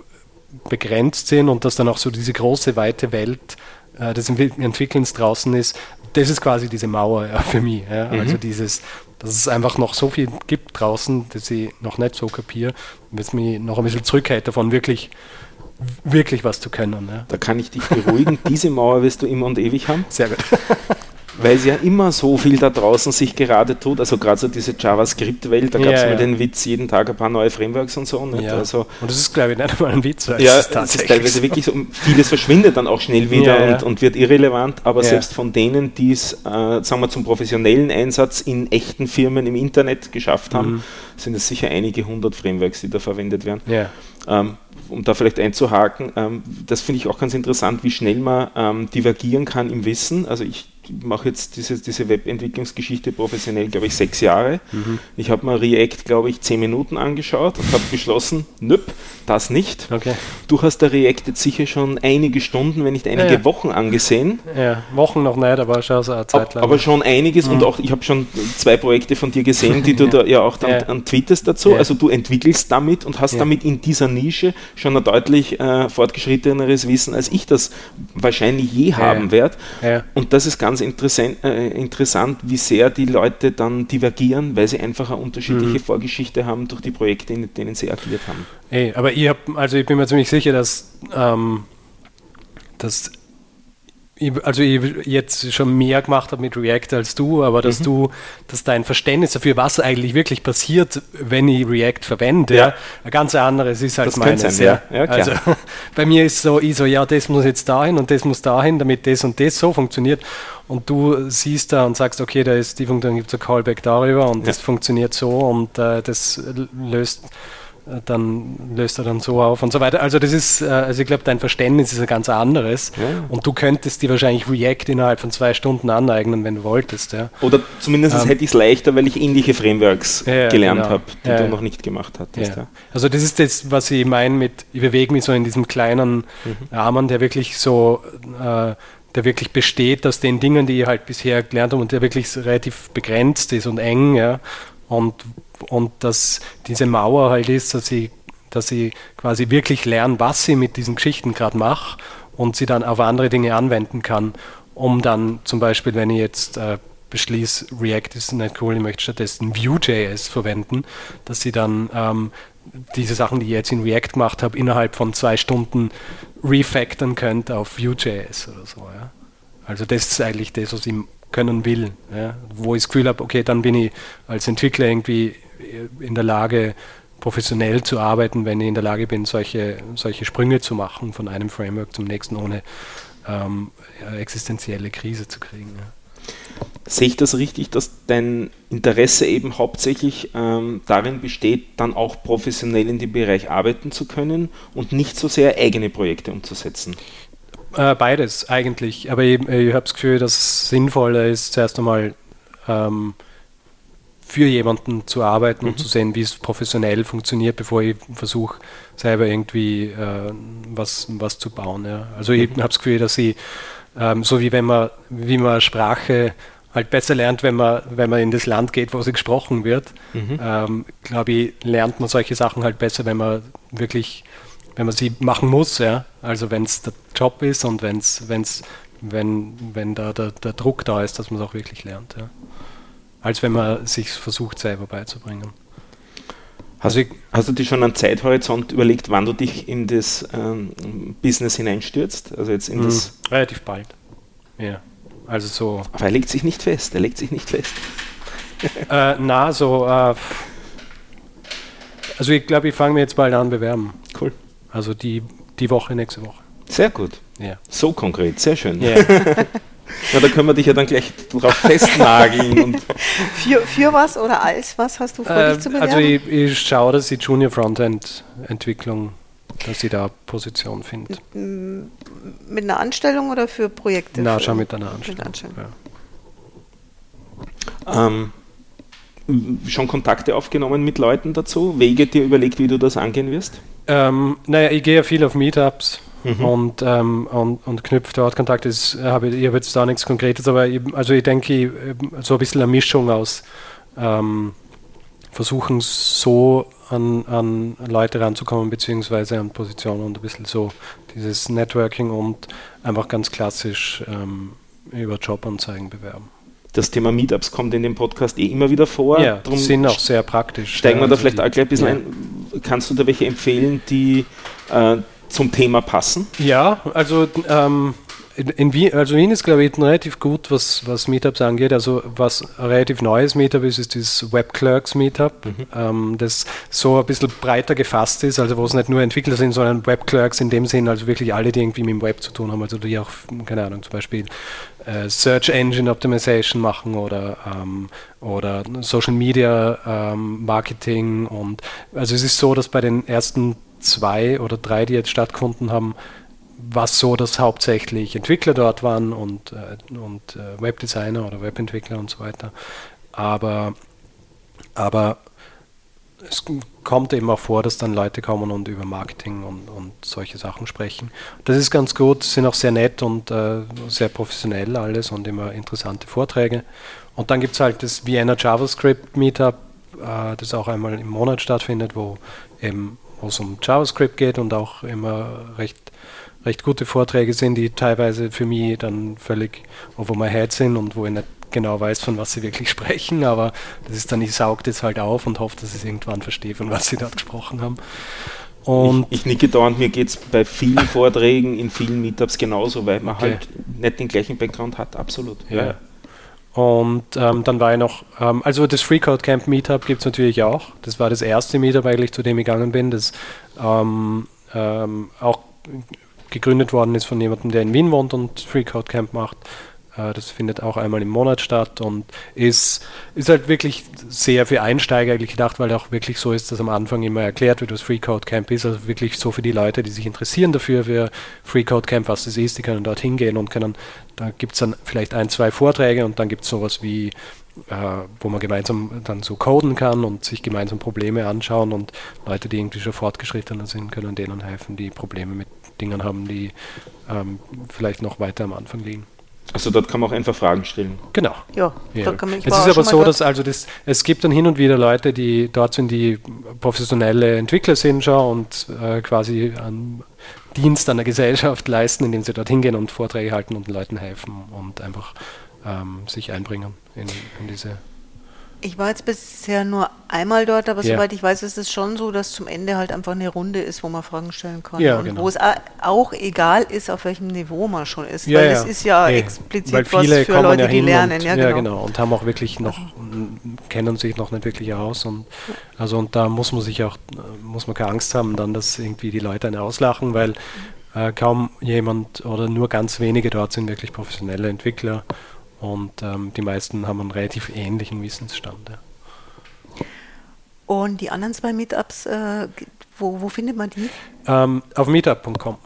begrenzt sind und dass dann auch so diese große, weite Welt äh, des Entwickelns draußen ist, das ist quasi diese Mauer ja, für mich. Ja. Mhm. Also dieses, dass es einfach noch so viel gibt draußen, dass ich noch nicht so kapiere, was mich noch ein bisschen zurückhält davon, wirklich wirklich was zu können. Ja. Da kann ich dich beruhigen, diese Mauer wirst du immer und ewig haben. Sehr gut. weil es ja immer so viel da draußen sich gerade tut. Also gerade so diese JavaScript-Welt, da gab es Ja, mal ja. den Witz, jeden Tag ein paar neue Frameworks und so. Nicht? Ja. Also, und das ist, glaube ich, nicht mal ein Witz. ja, es es ist teilweise wirklich so, vieles verschwindet dann auch schnell wieder Ja. Und, und wird irrelevant, aber selbst von denen, die es, äh, sagen wir, zum professionellen Einsatz in echten Firmen im Internet geschafft haben, Mhm. sind es sicher einige hundert Frameworks, die da verwendet werden. Ähm, um da vielleicht einzuhaken, ähm, das finde ich auch ganz interessant, wie schnell man ähm, divergieren kann im Wissen. Also ich mache jetzt diese, diese Webentwicklungsgeschichte professionell, glaube ich, sechs Jahre. Mhm. Ich habe mir React, glaube ich, zehn Minuten angeschaut und habe beschlossen, nöp, das nicht. Okay. Du hast der React jetzt sicher schon einige Stunden, wenn nicht einige Ja, ja. Wochen angesehen. Ja, Wochen noch nicht, aber schon so eine Zeit lang. Aber schon einiges und Mhm. auch ich habe schon zwei Projekte von dir gesehen, die du da ja auch dann Ja. an tweetest dazu. Ja. Also du entwickelst damit und hast Ja. damit in dieser Nische schon ein deutlich äh, fortgeschritteneres Wissen, als ich das wahrscheinlich je haben werde. ja. Und das ist ganz interessant, äh, interessant, wie sehr die Leute dann divergieren, weil sie einfach eine unterschiedliche Mhm. Vorgeschichte haben durch die Projekte, in denen sie agiert haben. Ey, aber ich hab, also ich bin mir ziemlich sicher, dass, ähm, dass also ich jetzt schon mehr gemacht habe mit React als du, aber Mhm. dass du, dass dein Verständnis dafür, was eigentlich wirklich passiert, wenn ich React verwende, Ja. ein ganz anderes ist als Das könnte meines. sein, ja. Ja, also bei mir ist so, ich so, ja, das muss jetzt dahin und das muss dahin, damit das und das so funktioniert. Und du siehst da und sagst, okay, da ist die Funktion, gibt es ein Callback darüber und das funktioniert so und äh, das löst dann löst er dann so auf und so weiter. Also das ist, äh, also ich glaube, dein Verständnis ist ein ganz anderes Ja. und du könntest dir wahrscheinlich React innerhalb von zwei Stunden aneignen, wenn du wolltest. Ja. Oder zumindest Ähm, hätte ich es leichter, weil ich ähnliche Frameworks Ja, gelernt genau. habe, die du noch nicht gemacht hattest. Also das ist das, was ich meine mit, ich bewege mich so in diesem kleinen Rahmen, der wirklich so, äh, der wirklich besteht aus den Dingen, die ich halt bisher gelernt habe und der wirklich relativ begrenzt ist und eng, ja. Und, und dass diese Mauer halt ist, dass ich, dass ich quasi wirklich lerne, was ich mit diesen Geschichten gerade mache und sie dann auf andere Dinge anwenden kann, um dann zum Beispiel, wenn ich jetzt äh, beschließe, React ist nicht cool, ich möchte stattdessen Vue.js verwenden, dass sie dann ähm, diese Sachen, die ich jetzt in React gemacht habe, innerhalb von zwei Stunden refactoren könnt auf Vue.js oder so. Ja. Also das ist eigentlich das, was ich können will. Ja. Wo ich das Gefühl habe, okay, dann bin ich als Entwickler irgendwie in der Lage, professionell zu arbeiten, wenn ich in der Lage bin, solche, solche Sprünge zu machen von einem Framework zum nächsten, ohne ähm, existenzielle Krise zu kriegen. Ja. Sehe ich das richtig, dass dein Interesse eben hauptsächlich ähm, darin besteht, dann auch professionell in dem Bereich arbeiten zu können und nicht so sehr eigene Projekte umzusetzen? Äh, beides eigentlich, aber ich, ich habe das Gefühl, dass es sinnvoller ist, zuerst einmal ähm, für jemanden zu arbeiten und zu sehen, wie es professionell funktioniert, bevor ich versuche, selber irgendwie äh, was, was zu bauen. Ja. Also ich habe das Gefühl, dass ich, ähm, so wie wenn man, wie man Sprache halt besser lernt, wenn man, wenn man in das Land geht, wo sie gesprochen wird, ähm, glaube ich, lernt man solche Sachen halt besser, wenn man wirklich wenn man sie machen muss, ja. Also wenn es der Job ist und wenn's, wenn's, wenn, wenn da der, der Druck da ist, dass man es auch wirklich lernt, ja. Als wenn man sich versucht, selber beizubringen. Hast, ich- hast du dir schon einen Zeithorizont überlegt, wann du dich in das ähm, Business hineinstürzt? Also jetzt in das. Mhm. Relativ bald. Ja. Also so, Aber er legt sich nicht fest, er legt sich nicht fest. äh, na, so, äh, also ich glaube, ich fange mir jetzt bald an bewerben. Cool. Also die, die Woche, nächste Woche. Sehr gut. Ja. So konkret, sehr schön. Ja. Ja, da können wir dich ja dann gleich drauf festnageln. und Für, für was oder als was hast du vor, Äh, dich zu bewerben? also ich, ich schaue, dass ich Junior Frontend Entwicklung, dass ich da Position finde. mit einer Anstellung oder für Projekte? Na, schon mit einer Anstellung. Mit Anstellung. Ja. ähm, schon Kontakte aufgenommen mit Leuten dazu? Wege dir überlegt, wie du das angehen wirst? Ähm, naja, ich gehe ja viel auf Meetups Mhm. und, ähm, und, und knüpfe dort Kontakt. Das habe ich ich habe jetzt da nichts Konkretes, aber ich, also ich denke, so ein bisschen eine Mischung aus ähm, versuchen, so an, an Leute ranzukommen, beziehungsweise an Positionen und ein bisschen so dieses Networking und einfach ganz klassisch ähm, über Jobanzeigen bewerben. Das Thema Meetups kommt in dem Podcast eh immer wieder vor. ja, Drum sind auch sehr praktisch. Steigen wir Ja, da also vielleicht auch gleich ein bisschen ja. ein. Kannst du da welche empfehlen, die äh, zum Thema passen? Ja, also ähm, in, Wien, also Wien ist, glaube ich, relativ gut, was, was Meetups angeht. Also was ein relativ neues Meetup ist, ist das Webclerks Meetup, mhm. ähm, das so ein bisschen breiter gefasst ist, also wo es nicht nur Entwickler sind, sondern Webclerks in dem Sinn, also wirklich alle, die irgendwie mit dem Web zu tun haben, also die auch, keine Ahnung, zum Beispiel äh, Search Engine Optimization machen oder, ähm, oder Social Media ähm, Marketing und also es ist so, dass bei den ersten zwei oder drei, die jetzt stattgefunden haben, was so, dass hauptsächlich Entwickler dort waren und, äh, und äh, Webdesigner oder Webentwickler und so weiter. Aber, aber es kommt eben auch vor, dass dann Leute kommen und über Marketing und, und solche Sachen sprechen. Das ist ganz gut, sind auch sehr nett und äh, sehr professionell alles und immer interessante Vorträge. Und dann gibt es halt das Vienna JavaScript Meetup, äh, das auch einmal im Monat stattfindet, wo eben wo es um JavaScript geht und auch immer recht recht gute Vorträge sind, die teilweise für mich dann völlig over my head sind und wo ich nicht genau weiß, von was sie wirklich sprechen, aber das ist dann, ich saug das halt auf und hoffe, dass ich es irgendwann verstehe, von was sie dort gesprochen haben. Und ich, ich nicke dauernd, mir geht es bei vielen Vorträgen in vielen Meetups genauso, weil man okay. halt nicht den gleichen Background hat, absolut. Ja. ja. Und ähm, dann war ich noch, ähm, also das Freecode Camp Meetup gibt es natürlich auch. Das war das erste Meetup eigentlich, zu dem ich gegangen bin, das ähm, ähm auch gegründet worden ist von jemandem, der in Wien wohnt und Free Code Camp macht. Äh, das findet auch einmal im Monat statt und ist, ist halt wirklich sehr für Einsteiger eigentlich gedacht, weil auch wirklich so ist, dass am Anfang immer erklärt wird, was Free Code Camp ist. Also wirklich so für die Leute, die sich interessieren dafür, für Free Code Camp, was das ist, die können dort hingehen und können, da gibt es dann vielleicht ein, zwei Vorträge und dann gibt es sowas wie äh, wo man gemeinsam dann so coden kann und sich gemeinsam Probleme anschauen und Leute, die irgendwie schon fortgeschrittener sind, können denen helfen, die Probleme mit Dingen haben, die ähm, vielleicht noch weiter am Anfang liegen. Also dort kann man auch einfach Fragen stellen. Genau. Ja, ja. Da kann man, es ist aber so, dass also das, es gibt dann hin und wieder Leute, die dort sind, die professionelle Entwickler sind schon und äh, quasi einen Dienst an der Gesellschaft leisten, indem sie dort hingehen und Vorträge halten und den Leuten helfen und einfach ähm, sich einbringen in, in diese ich war jetzt bisher nur einmal dort, aber ja. soweit ich weiß, ist es schon so, dass zum Ende halt einfach eine Runde ist, wo man Fragen stellen kann. Ja, und genau. wo es auch egal ist, auf welchem Niveau man schon ist. Ja, weil es ist ja nee. explizit weil viele was für Leute, die lernen. Und, ja, genau. genau. Und haben auch wirklich noch, kennen sich noch nicht wirklich aus. Und, also, und da muss man sich auch, muss man keine Angst haben, dann, dass irgendwie die Leute eine auslachen, weil äh, kaum jemand oder nur ganz wenige dort sind wirklich professionelle Entwickler. Und ähm, die meisten haben einen relativ ähnlichen Wissensstand. Ja. Und die anderen zwei Meetups, äh, wo, wo, findet man die? Ähm, auf meetup.com.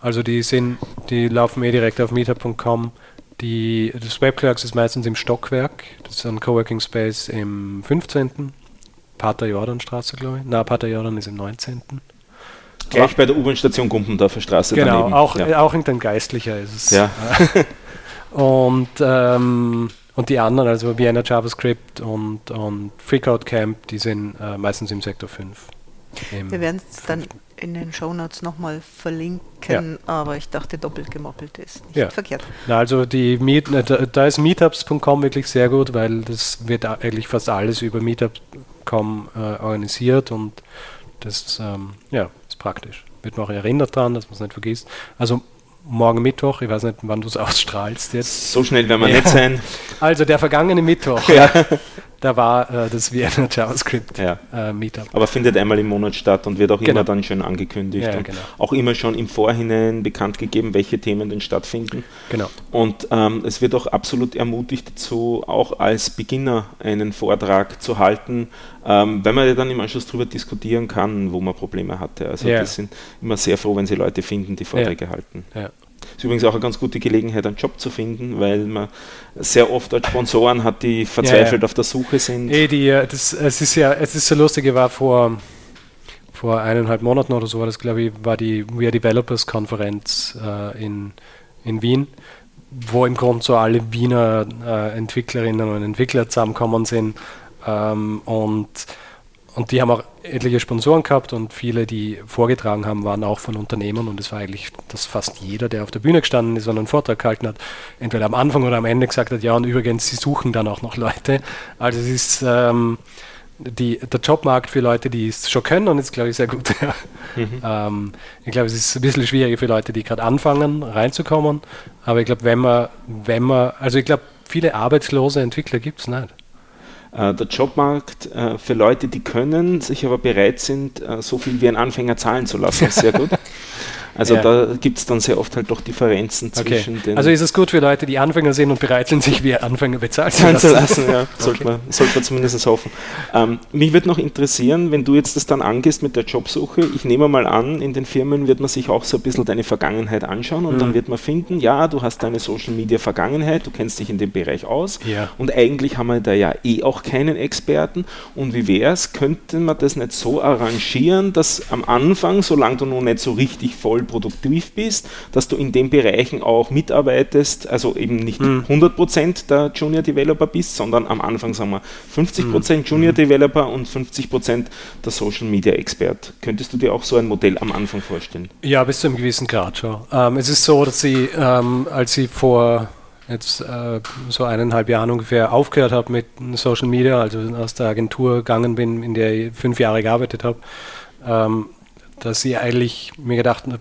Also die sind, die laufen eh direkt auf meetup.com. Die, das Webclerks ist meistens im Stockwerk. Das ist ein Coworking Space im 15. Pater Jordanstraße, glaube ich. Na, Pater Jordan ist im 19. Gleich Aber bei der U-Bahn-Station Gumpendorfer Straße genau, daneben. Auch, ja. auch irgendein Geistlicher ist es. Ja. Und, ähm, und die anderen, also Vienna JavaScript und, und Freecode Camp, die sind äh, meistens im Sektor 5. Wir werden es dann in den Shownotes nochmal verlinken, ja. aber ich dachte, doppelt gemoppelt ist nicht ja. verkehrt. Na, also die Meet, da, da ist meetups.com wirklich sehr gut, weil das wird eigentlich fast alles über meetups.com äh, organisiert und das ähm, ja, ist praktisch. Wird man auch erinnert daran, dass man es nicht vergisst. Also morgen Mittwoch, ich weiß nicht, wann du es ausstrahlst jetzt. So schnell werden wir ja. nicht sein. Also der vergangene Mittwoch, ja. Da war äh, das Vienna JavaScript ja. äh, Meetup. Aber findet einmal im Monat statt und wird auch genau. immer dann schön angekündigt. Ja, genau. Auch immer schon im Vorhinein bekannt gegeben, welche Themen denn stattfinden. Genau. Und ähm, es wird auch absolut ermutigt dazu, auch als Beginner einen Vortrag zu halten, ähm, weil man ja dann im Anschluss darüber diskutieren kann, wo man Probleme hatte. Also ja. die sind immer sehr froh, wenn sie Leute finden, die Vorträge halten. Ja. Ist übrigens auch eine ganz gute Gelegenheit, einen Job zu finden, weil man sehr oft als Sponsoren hat, die verzweifelt ja, ja. auf der Suche sind. Ey, die, äh, das, es ist ja, es ist so lustig, ich war vor, vor eineinhalb Monaten oder so, war das glaube ich, war die We Are Developers Konferenz äh, in, in Wien, wo im Grunde so alle Wiener äh, Entwicklerinnen und Entwickler zusammenkommen sind ähm, und und die haben auch etliche Sponsoren gehabt und viele, die vorgetragen haben, waren auch von Unternehmen und es war eigentlich, dass fast jeder, der auf der Bühne gestanden ist und einen Vortrag gehalten hat, entweder am Anfang oder am Ende gesagt hat, ja und übrigens, sie suchen dann auch noch Leute. Also es ist, ähm, die, der Jobmarkt für Leute, die es schon können, und ist, glaube ich, sehr gut. mhm. ähm, ich glaube, es ist ein bisschen schwieriger für Leute, die gerade anfangen, reinzukommen. Aber ich glaube, wenn man, wenn man, also ich glaube, viele arbeitslose Entwickler gibt es nicht. Äh, der Jobmarkt äh, für Leute, die können, sich aber bereit sind, äh, so viel wie ein Anfänger zahlen zu lassen, sehr gut. Also ja. da gibt es dann sehr oft halt doch Differenzen zwischen okay. den. Also ist es gut für Leute, die Anfänger sind und bereit sind, sich wie Anfänger bezahlen zu lassen. lassen ja, okay. sollte, man, sollte man zumindest hoffen. Ähm, mich würde noch interessieren, wenn du jetzt das dann angehst mit der Jobsuche, ich nehme mal an, in den Firmen wird man sich auch so ein bisschen deine Vergangenheit anschauen und mhm. dann wird man finden, ja, du hast deine Social Media Vergangenheit, du kennst dich in dem Bereich aus ja. und eigentlich haben wir da ja eh auch keinen Experten und wie wäre es, könnte man das nicht so arrangieren, dass am Anfang, solange du noch nicht so richtig voll produktiv bist, dass du in den Bereichen auch mitarbeitest, also eben nicht mhm. 100% der Junior Developer bist, sondern am Anfang sagen wir 50% mhm. Junior Developer und 50% der Social Media Expert. Könntest du dir auch so ein Modell am Anfang vorstellen? Ja, bis zu einem gewissen Grad schon. Ähm, es ist so, dass sie, ähm, als sie vor jetzt äh, so eineinhalb Jahren ungefähr aufgehört habe mit Social Media, also aus der Agentur gegangen bin, in der ich fünf Jahre gearbeitet habe, ähm, dass ich eigentlich mir gedacht habe,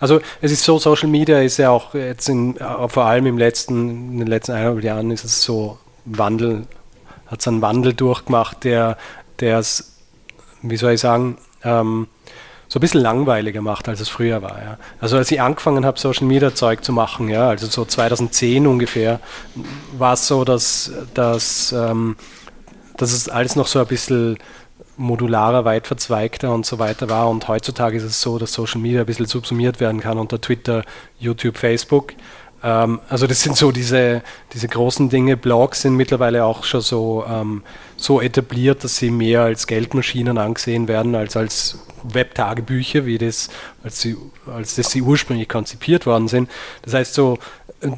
also es ist so, Social Media ist ja auch jetzt in, äh, vor allem im letzten, in den letzten eineinhalb Jahren ist es so Wandel, hat es einen Wandel durchgemacht, der, es, wie soll ich sagen, ähm, so ein bisschen langweiliger macht, als es früher war. Ja. Also als ich angefangen habe, Social Media Zeug zu machen, ja, also so 2010 ungefähr, war es so, dass, dass, ähm, dass es alles noch so ein bisschen modularer, weit verzweigter und so weiter war. Und heutzutage ist es so, dass Social Media ein bisschen subsumiert werden kann unter Twitter, YouTube, Facebook. Ähm, also das sind so diese, diese großen Dinge. Blogs sind mittlerweile auch schon so, ähm, so etabliert, dass sie mehr als Geldmaschinen angesehen werden, als als Webtagebücher, wie das, als, sie, als das sie ursprünglich konzipiert worden sind. Das heißt so,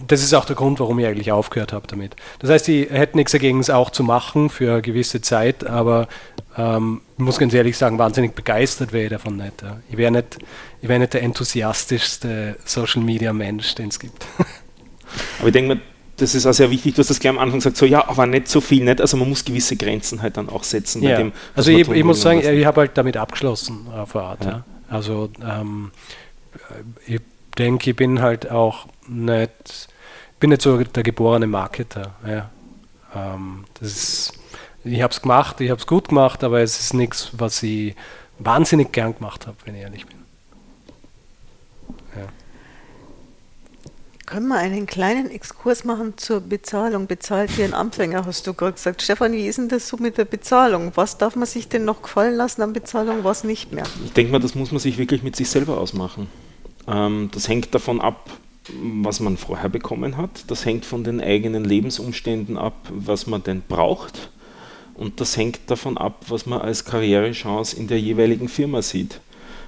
das ist auch der Grund, warum ich eigentlich aufgehört habe damit. Das heißt, ich hätte nichts dagegen, es auch zu machen für eine gewisse Zeit, aber ähm, ich muss ganz ehrlich sagen, wahnsinnig begeistert wäre ich davon nicht. Ja. Ich wäre nicht, wär nicht der enthusiastischste Social Media Mensch, den es gibt. Aber ich denke mir, das ist auch sehr wichtig, du hast das gleich am Anfang gesagt, so ja, aber nicht so viel, nicht. Also man muss gewisse Grenzen halt dann auch setzen. Ja. Dem, also ich, ich muss sagen, ich habe halt damit abgeschlossen eine Art. Ja. Ja. Also ähm, ich denke, ich bin halt auch nicht, bin nicht so der geborene Marketer. Ja. Ähm, das ist ich habe es gemacht, ich habe es gut gemacht, aber es ist nichts, was ich wahnsinnig gern gemacht habe, wenn ich ehrlich bin. Ja. Können wir einen kleinen Exkurs machen zur Bezahlung? Bezahlt wie ein Anfänger, hast du gerade gesagt. Stefan, wie ist denn das so mit der Bezahlung? Was darf man sich denn noch gefallen lassen an Bezahlung, was nicht mehr? Ich denke mal, das muss man sich wirklich mit sich selber ausmachen. Ähm, das hängt davon ab, was man vorher bekommen hat. Das hängt von den eigenen Lebensumständen ab, was man denn braucht. Und das hängt davon ab, was man als Karrierechance in der jeweiligen Firma sieht.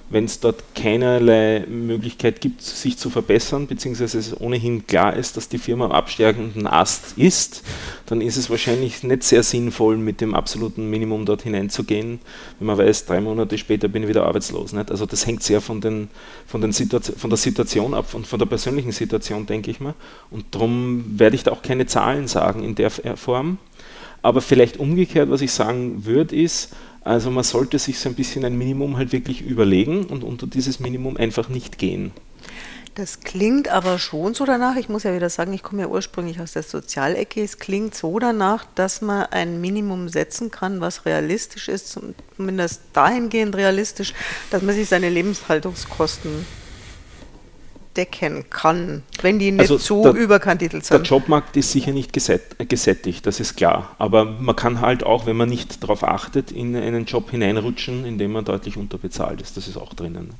Wenn es dort keinerlei Möglichkeit gibt, sich zu verbessern, beziehungsweise es ohnehin klar ist, dass die Firma am absteigenden Ast ist, dann ist es wahrscheinlich nicht sehr sinnvoll, mit dem absoluten Minimum dort hineinzugehen, wenn man weiß, drei Monate später bin ich wieder arbeitslos. Nicht? Also das hängt sehr von, den, von, den von der Situation ab und von der persönlichen Situation, denke ich mal. Und darum werde ich da auch keine Zahlen sagen in der Form aber vielleicht umgekehrt, was ich sagen würde, ist, also man sollte sich so ein bisschen ein Minimum halt wirklich überlegen und unter dieses Minimum einfach nicht gehen. Das klingt aber schon so danach, ich muss ja wieder sagen, ich komme ja ursprünglich aus der Sozialecke, es klingt so danach, dass man ein Minimum setzen kann, was realistisch ist, zumindest dahingehend realistisch, dass man sich seine Lebenshaltungskosten decken kann, wenn die nicht also so der, überkandidelt sind. Der Jobmarkt ist sicher nicht gesättigt, das ist klar. Aber man kann halt auch, wenn man nicht darauf achtet, in einen Job hineinrutschen, in dem man deutlich unterbezahlt ist. Das ist auch drinnen.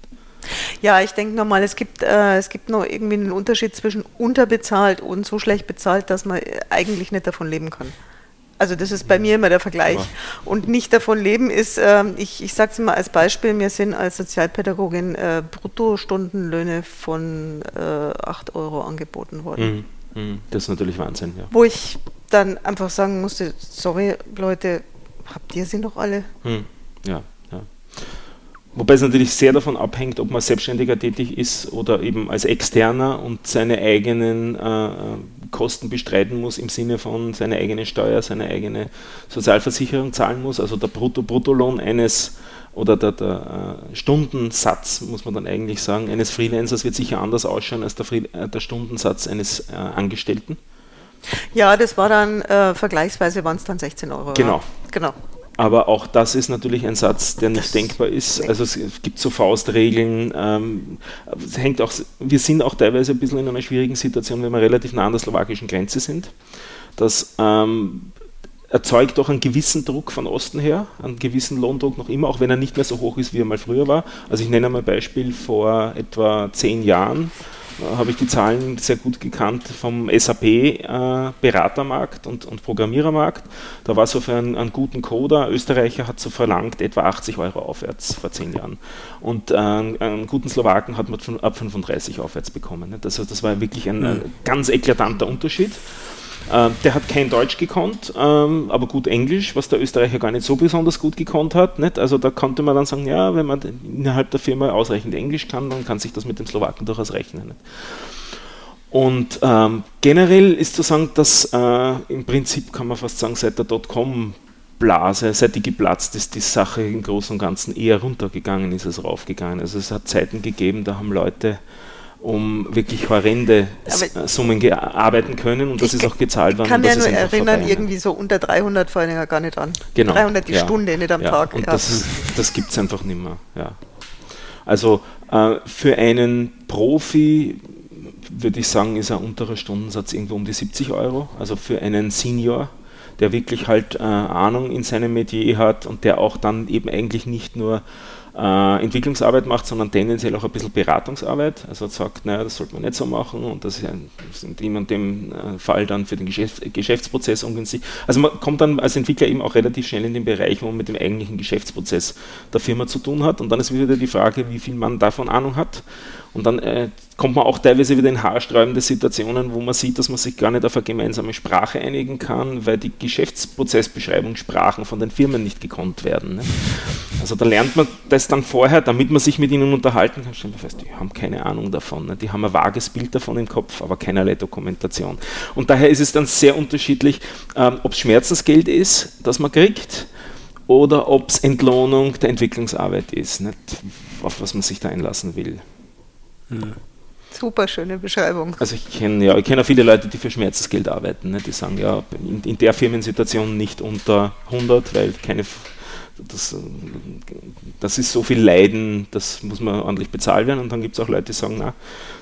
Ja, ich denke nochmal, es gibt, äh, es gibt noch irgendwie einen Unterschied zwischen unterbezahlt und so schlecht bezahlt, dass man eigentlich nicht davon leben kann. Also das ist bei mir immer der Vergleich. Und nicht davon leben ist, äh, ich, ich sage es immer als Beispiel, mir sind als Sozialpädagogin äh, Bruttostundenlöhne von äh, 8 Euro angeboten worden. Mhm. Mhm. Das ist natürlich Wahnsinn, ja. Wo ich dann einfach sagen musste, sorry Leute, habt ihr sie noch alle? Mhm. Ja. Wobei es natürlich sehr davon abhängt, ob man Selbstständiger tätig ist oder eben als Externer und seine eigenen äh, Kosten bestreiten muss im Sinne von seine eigene Steuer, seine eigene Sozialversicherung zahlen muss. Also der Brutto-Bruttolohn eines oder der, der äh, Stundensatz, muss man dann eigentlich sagen, eines Freelancers wird sicher anders ausschauen als der, äh, der Stundensatz eines äh, Angestellten. Ja, das war dann äh, vergleichsweise waren es dann 16 Euro. Genau. Ja. Genau. Aber auch das ist natürlich ein Satz, der nicht das denkbar ist. Also es gibt so Faustregeln. Ähm, hängt auch, wir sind auch teilweise ein bisschen in einer schwierigen Situation, wenn wir relativ nah an der slowakischen Grenze sind. Das ähm, erzeugt auch einen gewissen Druck von Osten her, einen gewissen Lohndruck noch immer, auch wenn er nicht mehr so hoch ist, wie er mal früher war. Also ich nenne mal ein Beispiel vor etwa zehn Jahren habe ich die Zahlen sehr gut gekannt vom SAP-Beratermarkt äh, und, und, Programmierermarkt. Da war so für einen, einen, guten Coder, Österreicher hat so verlangt etwa 80 Euro aufwärts vor zehn Jahren. Und äh, einen guten Slowaken hat man ab 35 aufwärts bekommen. Also das war wirklich ein, ein ganz eklatanter Unterschied. Ähm, der hat kein Deutsch gekonnt, ähm, aber gut Englisch, was der Österreicher gar nicht so besonders gut gekonnt hat. Nicht? Also da konnte man dann sagen, ja, wenn man innerhalb der Firma ausreichend Englisch kann, dann kann sich das mit dem Slowaken durchaus rechnen. Nicht? Und ähm, generell ist zu sagen, dass äh, im Prinzip kann man fast sagen, seit der Dotcom-Blase, seit die geplatzt ist, die Sache im Großen und Ganzen eher runtergegangen ist als raufgegangen. Also es hat Zeiten gegeben, da haben Leute um wirklich horrende Aber äh, Summen arbeiten können und das ist auch gezahlt worden. Ich kann mich ja nur erinnern, vorbei, irgendwie so unter 300 fallen ja gar nicht an. Genau. 300 die ja. Stunde, nicht am ja. Tag. Und das, das gibt es einfach nicht mehr. Ja. Also äh, für einen Profi würde ich sagen, ist ein unterer Stundensatz irgendwo um die 70 Euro. Also für einen Senior, der wirklich halt äh, Ahnung in seinem Metier hat und der auch dann eben eigentlich nicht nur äh, Entwicklungsarbeit macht, sondern tendenziell auch ein bisschen Beratungsarbeit. Also sagt, naja, das sollte man nicht so machen und das ist in dem äh, Fall dann für den Geschäfts Geschäftsprozess ungünstig. Also man kommt dann als Entwickler eben auch relativ schnell in den Bereich, wo man mit dem eigentlichen Geschäftsprozess der Firma zu tun hat. Und dann ist wieder die Frage, wie viel man davon Ahnung hat. Und dann äh, kommt man auch teilweise wieder in haarsträubende Situationen, wo man sieht, dass man sich gar nicht auf eine gemeinsame Sprache einigen kann, weil die Geschäftsprozessbeschreibungssprachen von den Firmen nicht gekonnt werden. Ne? Also da lernt man das dann vorher, damit man sich mit ihnen unterhalten kann. Stellen wir fest, die haben keine Ahnung davon. Ne? Die haben ein vages Bild davon im Kopf, aber keinerlei Dokumentation. Und daher ist es dann sehr unterschiedlich, ähm, ob es Schmerzensgeld ist, das man kriegt, oder ob es Entlohnung der Entwicklungsarbeit ist, nicht? auf was man sich da einlassen will. Super schöne Beschreibung. Also ich kenne ja, kenn auch viele Leute, die für Schmerzensgeld arbeiten. Ne? Die sagen ja, in, in, der Firmensituation nicht unter 100, weil keine, das, das ist so viel Leiden, das muss man ordentlich bezahlt werden. Und dann gibt es auch Leute, die sagen, na,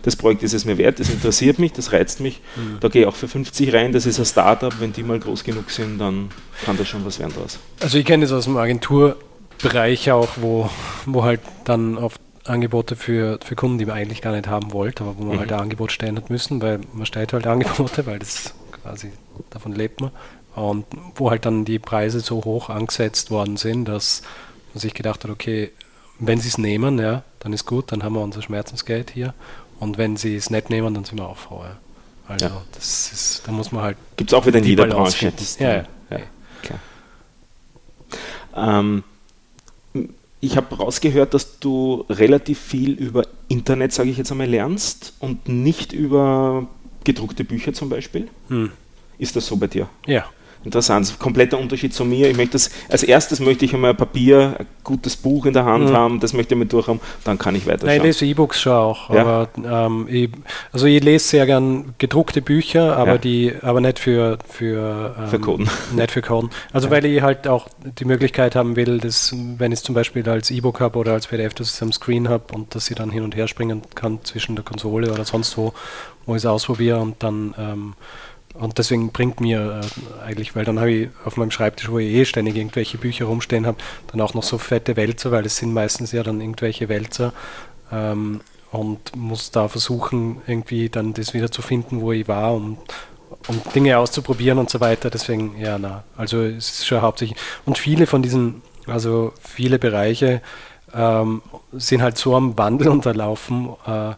das Projekt ist es mir wert, das interessiert mich, das reizt mich. Mhm. Da gehe ich auch für 50 rein, das ist ein Startup. Wenn die mal groß genug sind, dann kann das schon was werden draus. Also ich kenne das aus dem Agenturbereich auch, wo, wo halt dann oft Angebote für, für Kunden, die man eigentlich gar nicht haben wollte, aber wo man mhm. halt ein Angebot stellen hat müssen, weil man stellt halt Angebote, weil das quasi davon lebt man. Und wo halt dann die Preise so hoch angesetzt worden sind, dass man sich gedacht hat, okay, wenn sie es nehmen, ja, dann ist gut, dann haben wir unser Schmerzensgeld hier. Und wenn sie es nicht nehmen, dann sind wir auch froh. Ja. Also ja. das ist, da muss man halt. Gibt es auch wieder in jeder Branche. Ja, ja, ja. klar. Ähm, ich habe rausgehört, dass du relativ viel über Internet, sage ich jetzt einmal, lernst und nicht über gedruckte Bücher zum Beispiel. Hm. Ist das so bei dir? Ja interessant. Kompletter Unterschied zu mir. Ich möchte das, als erstes möchte ich einmal Papier, ein gutes Buch in der Hand mhm. haben, das möchte ich mir durchhaben, dann kann ich weiter. Nein, ich lese E-Books schon auch. Ja? Aber, ähm, ich, also ich lese sehr gern gedruckte Bücher, aber ja. die, aber nicht für für, ähm, für Coden. Nicht für Coden. Also ja. weil ich halt auch die Möglichkeit haben will, dass wenn ich es zum Beispiel als E-Book habe oder als PDF, dass ich es am Screen habe und dass ich dann hin und her springen kann zwischen der Konsole oder sonst wo, wo ich es ausprobiere und dann ähm, und deswegen bringt mir äh, eigentlich, weil dann habe ich auf meinem Schreibtisch, wo ich eh ständig irgendwelche Bücher rumstehen habe, dann auch noch so fette Wälzer, weil es sind meistens ja dann irgendwelche Wälzer ähm, und muss da versuchen, irgendwie dann das wieder zu finden, wo ich war, um, um Dinge auszuprobieren und so weiter. Deswegen, ja, na, also es ist schon hauptsächlich. Und viele von diesen, also viele Bereiche ähm, sind halt so am Wandel unterlaufen, äh,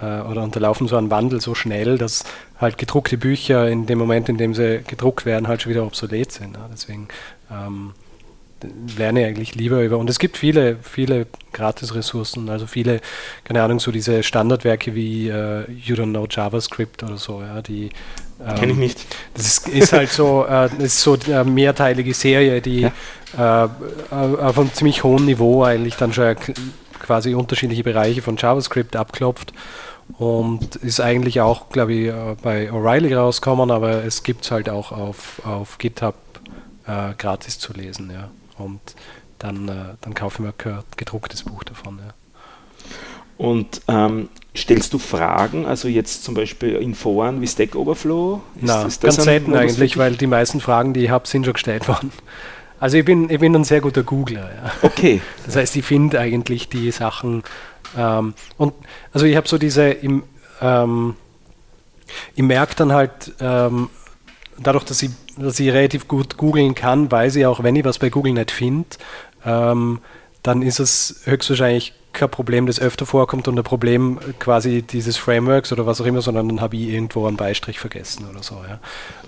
oder unterlaufen so einen Wandel so schnell, dass halt gedruckte Bücher in dem Moment, in dem sie gedruckt werden, halt schon wieder obsolet sind. Ja. Deswegen ähm, lerne ich eigentlich lieber über. Und es gibt viele, viele Gratis-Ressourcen, also viele, keine Ahnung, so diese Standardwerke wie uh, You Don't Know JavaScript oder so, ja, die, Ähm, Kenne ich nicht. Das ist, ist halt so, äh, ist so eine mehrteilige Serie, die ja. äh, auf einem ziemlich hohen Niveau eigentlich dann schon quasi unterschiedliche Bereiche von JavaScript abklopft und ist eigentlich auch, glaube ich, äh, bei O'Reilly rausgekommen, aber es gibt es halt auch auf, auf GitHub äh, gratis zu lesen. Ja. Und dann, äh, dann kaufe ich mir ein gedrucktes Buch davon. Ja. Und ähm, stellst du Fragen, also jetzt zum Beispiel in Foren wie Stack Overflow? Nein, ganz selten eigentlich, weil die meisten Fragen, die ich habe, sind schon gestellt worden. Also ich bin, ich bin ein sehr guter Googler. Ja. Okay. Das heißt, ich finde eigentlich die Sachen ähm, und also ich habe so diese, im, ähm, ich merke dann halt, ähm, dadurch, dass ich, dass ich relativ gut googeln kann, weiß ich auch, wenn ich was bei Google nicht finde, ähm, dann ist es höchstwahrscheinlich kein Problem, das öfter vorkommt und ein Problem quasi dieses Frameworks oder was auch immer, sondern dann habe ich irgendwo einen Beistrich vergessen oder so. Ja.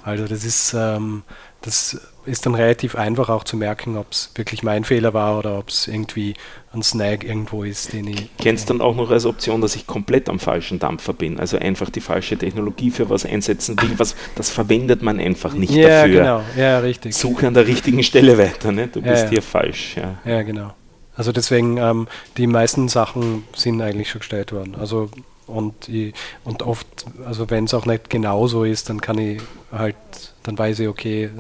Also das ist, ähm, das ist dann relativ einfach auch zu merken, ob es wirklich mein Fehler war oder ob es irgendwie ein Snag irgendwo ist, den ich. Kennst dann auch noch als Option, dass ich komplett am falschen Dampfer bin, also einfach die falsche Technologie für was einsetzen will, was das verwendet man einfach nicht ja, dafür. Genau. Ja, richtig. Suche an der richtigen Stelle weiter, ne? du ja, bist ja. hier falsch. Ja, ja genau. Also deswegen, ähm, die meisten Sachen sind eigentlich schon gestellt worden. Also und, ich, und oft, also wenn es auch nicht genau so ist, dann kann ich halt, dann weiß ich, okay,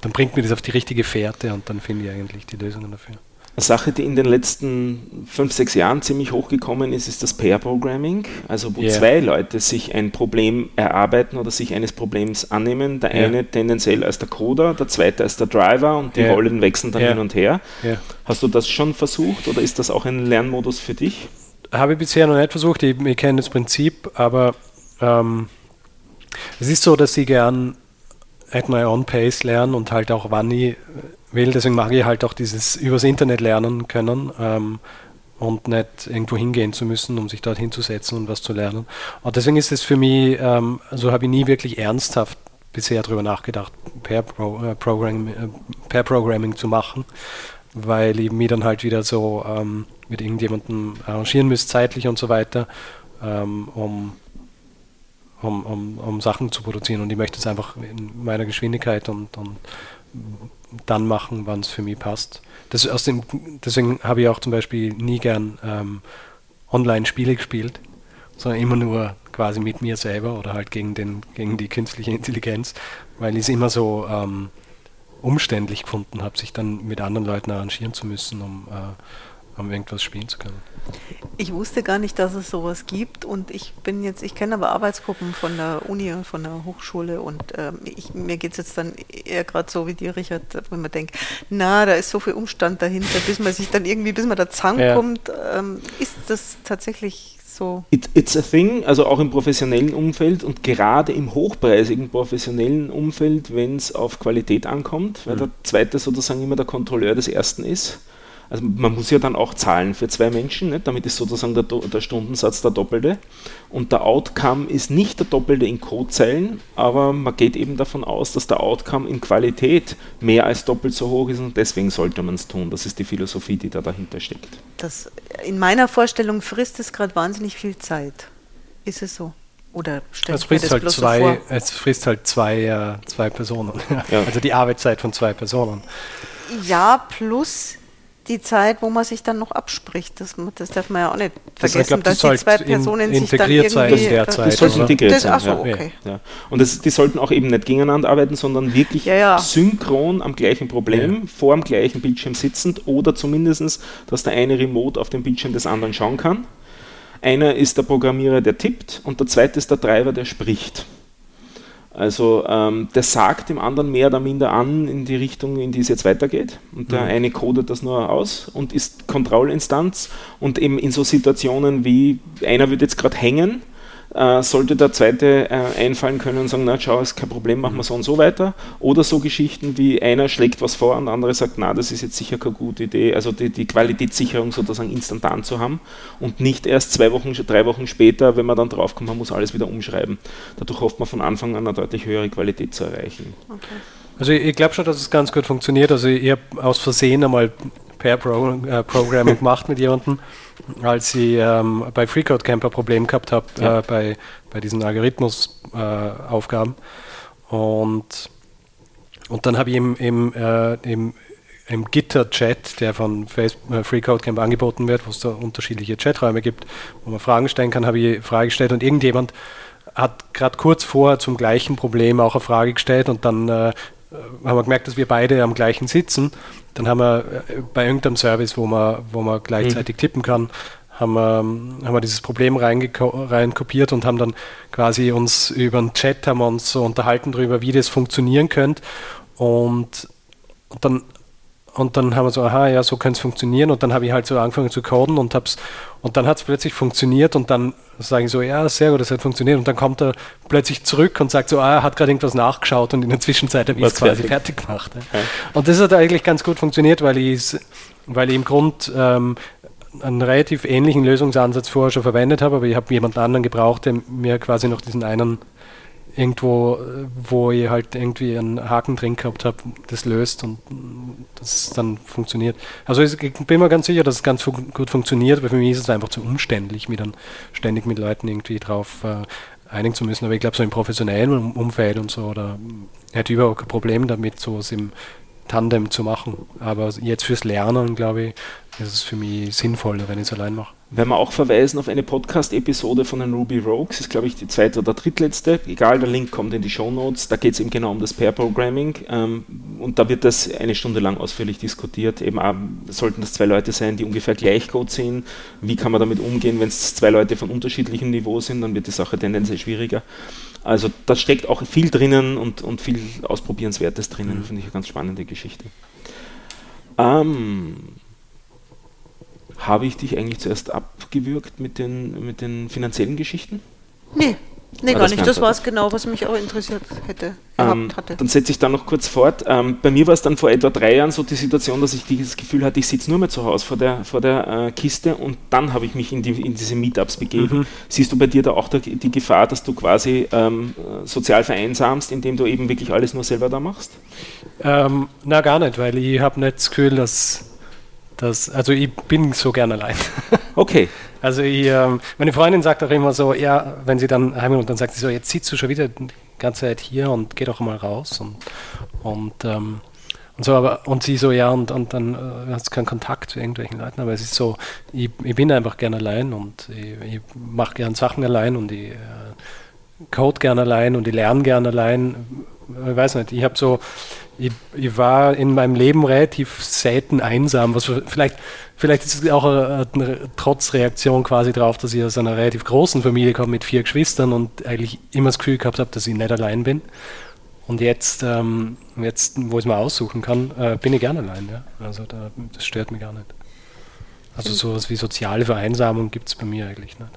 dann bringt mir das auf die richtige Fährte und dann finde ich eigentlich die Lösungen dafür. Eine Sache, die in den letzten fünf, sechs Jahren ziemlich hochgekommen ist, ist das Pair Programming, also wo yeah. zwei Leute sich ein Problem erarbeiten oder sich eines Problems annehmen. Der yeah. eine tendenziell als der Coder, der zweite als der Driver und die yeah. Rollen wechseln dann hin und her. Hast du das schon versucht oder ist das auch ein Lernmodus für dich? Habe ich bisher noch nicht versucht. Ich, ich kenne das Prinzip, aber ähm, es ist so, dass ich gern at my own pace lernen und halt auch wann ich will. Deswegen mag ich halt auch dieses übers Internet lernen können ähm, und nicht irgendwo hingehen zu müssen, um sich dort hinzusetzen und was zu lernen. Und deswegen ist es für mich, ähm, also habe ich nie wirklich ernsthaft bisher darüber nachgedacht, per, Pro, äh, Programming, äh, per Programming zu machen, weil ich mich dann halt wieder so ähm, mit irgendjemandem arrangieren müsste, zeitlich und so weiter, ähm, um um, um, um Sachen zu produzieren. Und ich möchte es einfach in meiner Geschwindigkeit und, und dann machen, wann es für mich passt. Das, aus dem, deswegen habe ich auch zum Beispiel nie gern ähm, Online-Spiele gespielt, sondern immer nur quasi mit mir selber oder halt gegen, den, gegen die künstliche Intelligenz, weil ich es immer so ähm, umständlich gefunden habe, sich dann mit anderen Leuten arrangieren zu müssen, um, äh, um irgendwas spielen zu können. Ich wusste gar nicht, dass es sowas gibt und ich bin jetzt, ich kenne aber Arbeitsgruppen von der Uni und von der Hochschule und ähm, ich, mir geht es jetzt dann eher gerade so wie dir, Richard, wo man denkt, na, da ist so viel Umstand dahinter, bis man sich dann irgendwie, bis man da zusammenkommt. Ja. Ähm, ist das tatsächlich so? It, it's a thing, also auch im professionellen Umfeld und gerade im hochpreisigen professionellen Umfeld, wenn es auf Qualität ankommt, weil mhm. der zweite sozusagen immer der Kontrolleur des ersten ist also man muss ja dann auch zahlen für zwei Menschen, nicht? damit ist sozusagen der, der, Stundensatz der doppelte. Und der Outcome ist nicht der doppelte in Codezeilen, aber man geht eben davon aus, dass der Outcome in Qualität mehr als doppelt so hoch ist und deswegen sollte man es tun. Das ist die Philosophie, die da dahinter steckt. Das, in meiner Vorstellung frisst es gerade wahnsinnig viel Zeit. Ist es so? Oder es frisst, halt zwei, so es frisst halt zwei, äh, zwei Personen. Ja. Also die Arbeitszeit von zwei Personen. Ja, plus die Zeit, wo man sich dann noch abspricht. Das, das darf man ja auch nicht vergessen, das, glaub, das dass die zwei Personen in, sich dann irgendwie... Sein in der Zeit, das sollte integriert sein. Achso, okay. Ja. Und das, die sollten auch eben nicht gegeneinander arbeiten, sondern wirklich ja, ja. synchron am gleichen Problem, vor dem gleichen Bildschirm sitzend oder zumindest, dass der eine remote auf dem Bildschirm des anderen schauen kann. Einer ist der Programmierer, der tippt und der zweite ist der Treiber, der spricht. Also ähm, der sagt dem anderen mehr oder minder an in die Richtung, in die es jetzt weitergeht. Und der mhm. eine codet das nur aus und ist Kontrollinstanz. Und eben in so Situationen wie einer wird jetzt gerade hängen äh, sollte der zweite äh, einfallen können und sagen, na schau, ist kein Problem, machen wir so und so weiter. Oder so Geschichten wie einer schlägt was vor und der andere sagt, na, das ist jetzt sicher keine gute Idee. Also die, die Qualitätssicherung sozusagen instantan zu haben und nicht erst zwei Wochen, drei Wochen später, wenn man dann draufkommt, man muss alles wieder umschreiben. Dadurch hofft man von Anfang an eine deutlich höhere Qualität zu erreichen. Okay. Also ich, ich glaube schon, dass es ganz gut funktioniert. Also ich habe aus Versehen einmal Pair Pro, äh, Programming gemacht mit jemandem als ich ähm, bei FreeCode Camp ein Problem gehabt habe, ja. äh, bei, bei diesen Algorithmusaufgaben. Äh, und, und dann habe ich im, im, äh, im, im Gitter-Chat, der von Facebook, äh, Free Code Camp angeboten wird, wo es da unterschiedliche Chaträume gibt, wo man Fragen stellen kann, habe ich Frage gestellt und irgendjemand hat gerade kurz vorher zum gleichen Problem auch eine Frage gestellt und dann äh, haben wir gemerkt, dass wir beide am gleichen sitzen. Dann haben wir äh, bei irgendeinem Service, wo man, wo man gleichzeitig mhm. tippen kann, haben wir, haben wir dieses Problem reinkopiert und haben dann quasi uns über den Chat haben wir uns so unterhalten darüber, wie das funktionieren könnte. Und, und dann und dann haben wir so, aha, ja, so könnte es funktionieren. Und dann habe ich halt so angefangen zu coden und hab's, und dann hat es plötzlich funktioniert und dann sage ich so, ja, sehr gut, das hat funktioniert. Und dann kommt er plötzlich zurück und sagt so, ah, er hat gerade irgendwas nachgeschaut und in der Zwischenzeit habe ich es quasi fertig, gemacht. Ja. Und das hat eigentlich ganz gut funktioniert, weil ich, weil ich im Grund ähm, einen relativ ähnlichen Lösungsansatz vorher schon verwendet habe, aber ich habe jemanden anderen gebraucht, der mir quasi noch diesen einen irgendwo, wo ihr halt irgendwie einen Haken drin gehabt habt, das löst und das dann funktioniert. Also ich bin mir ganz sicher, dass es ganz gut funktioniert, weil für mich ist es einfach zu umständlich, mich dann ständig mit Leuten irgendwie drauf äh, einigen zu müssen. Aber ich glaube, so im professionellen Umfeld und so, da hätte ich überhaupt kein Problem damit, sowas im Tandem zu machen. Aber jetzt fürs Lernen, glaube ich, ist es für mich sinnvoller, wenn ich es allein mache. Wenn wir auch verweisen auf eine Podcast-Episode von den Ruby Rogues, ist glaube ich die zweite oder drittletzte, egal, der Link kommt in die Show Notes, da geht es eben genau um das Pair-Programming ähm, und da wird das eine Stunde lang ausführlich diskutiert. Eben auch, sollten das zwei Leute sein, die ungefähr gleich Code sind, wie kann man damit umgehen, wenn es zwei Leute von unterschiedlichem Niveau sind, dann wird die Sache tendenziell schwieriger. Also da steckt auch viel drinnen und, und viel Ausprobierenswertes drinnen, mhm. finde ich eine ganz spannende Geschichte. Ähm, habe ich dich eigentlich zuerst abgewürgt mit den, mit den finanziellen Geschichten? Nee, Nee, gar nicht. Das war es genau, was mich auch interessiert hätte, ähm, hatte. Dann setze ich da noch kurz fort. Ähm, bei mir war es dann vor etwa drei Jahren so die Situation, dass ich das Gefühl hatte, ich sitze nur mehr zu Hause vor der, vor der äh, Kiste und dann habe ich mich in, die, in diese Meetups begeben. Mhm. Siehst du bei dir da auch da, die Gefahr, dass du quasi ähm, sozial vereinsamst, indem du eben wirklich alles nur selber da machst? Ähm, na, gar nicht, weil ich habe nicht das Gefühl, dass das, also ich bin so gern allein. Okay. Also ich, ähm, meine Freundin sagt auch immer so, ja, wenn sie dann heim und dann sagt sie so, jetzt sitzt du schon wieder die ganze Zeit hier und geh doch mal raus und, und, ähm, und so, aber und sie so, ja, und, und dann äh, hast du keinen Kontakt zu irgendwelchen Leuten, aber es ist so, ich, ich bin einfach gern allein und ich, ich mache gern Sachen allein und ich äh, code gern allein und ich lerne gern allein. Ich weiß nicht, ich habe so, ich, ich, war in meinem Leben relativ selten einsam, was vielleicht, vielleicht ist es auch eine, eine Trotzreaktion quasi drauf, dass ich aus einer relativ großen Familie komme mit vier Geschwistern und eigentlich immer das Gefühl gehabt habe, dass ich nicht allein bin. Und jetzt, ähm, jetzt wo ich es mal aussuchen kann, äh, bin ich gerne allein. Ja? Also da, das stört mich gar nicht. Also sowas wie soziale Vereinsamung gibt es bei mir eigentlich nicht.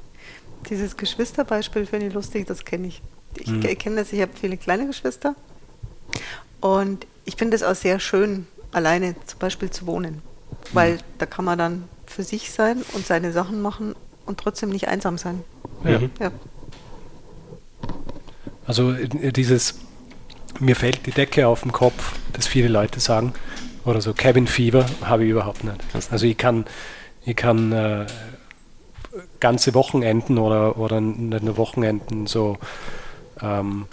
Dieses Geschwisterbeispiel finde ich lustig, das kenne ich. Ich hm. kenne das, ich habe viele kleine Geschwister und ich finde es auch sehr schön, alleine zum Beispiel zu wohnen, weil mhm. da kann man dann für sich sein und seine Sachen machen und trotzdem nicht einsam sein. Ja. ja. Also äh, dieses, mir fällt die Decke auf den Kopf, das viele Leute sagen, oder so Cabin Fever habe ich überhaupt nicht. Also ich kann, ich kann äh, ganze Wochenenden oder, oder nicht nur Wochenenden so ähm,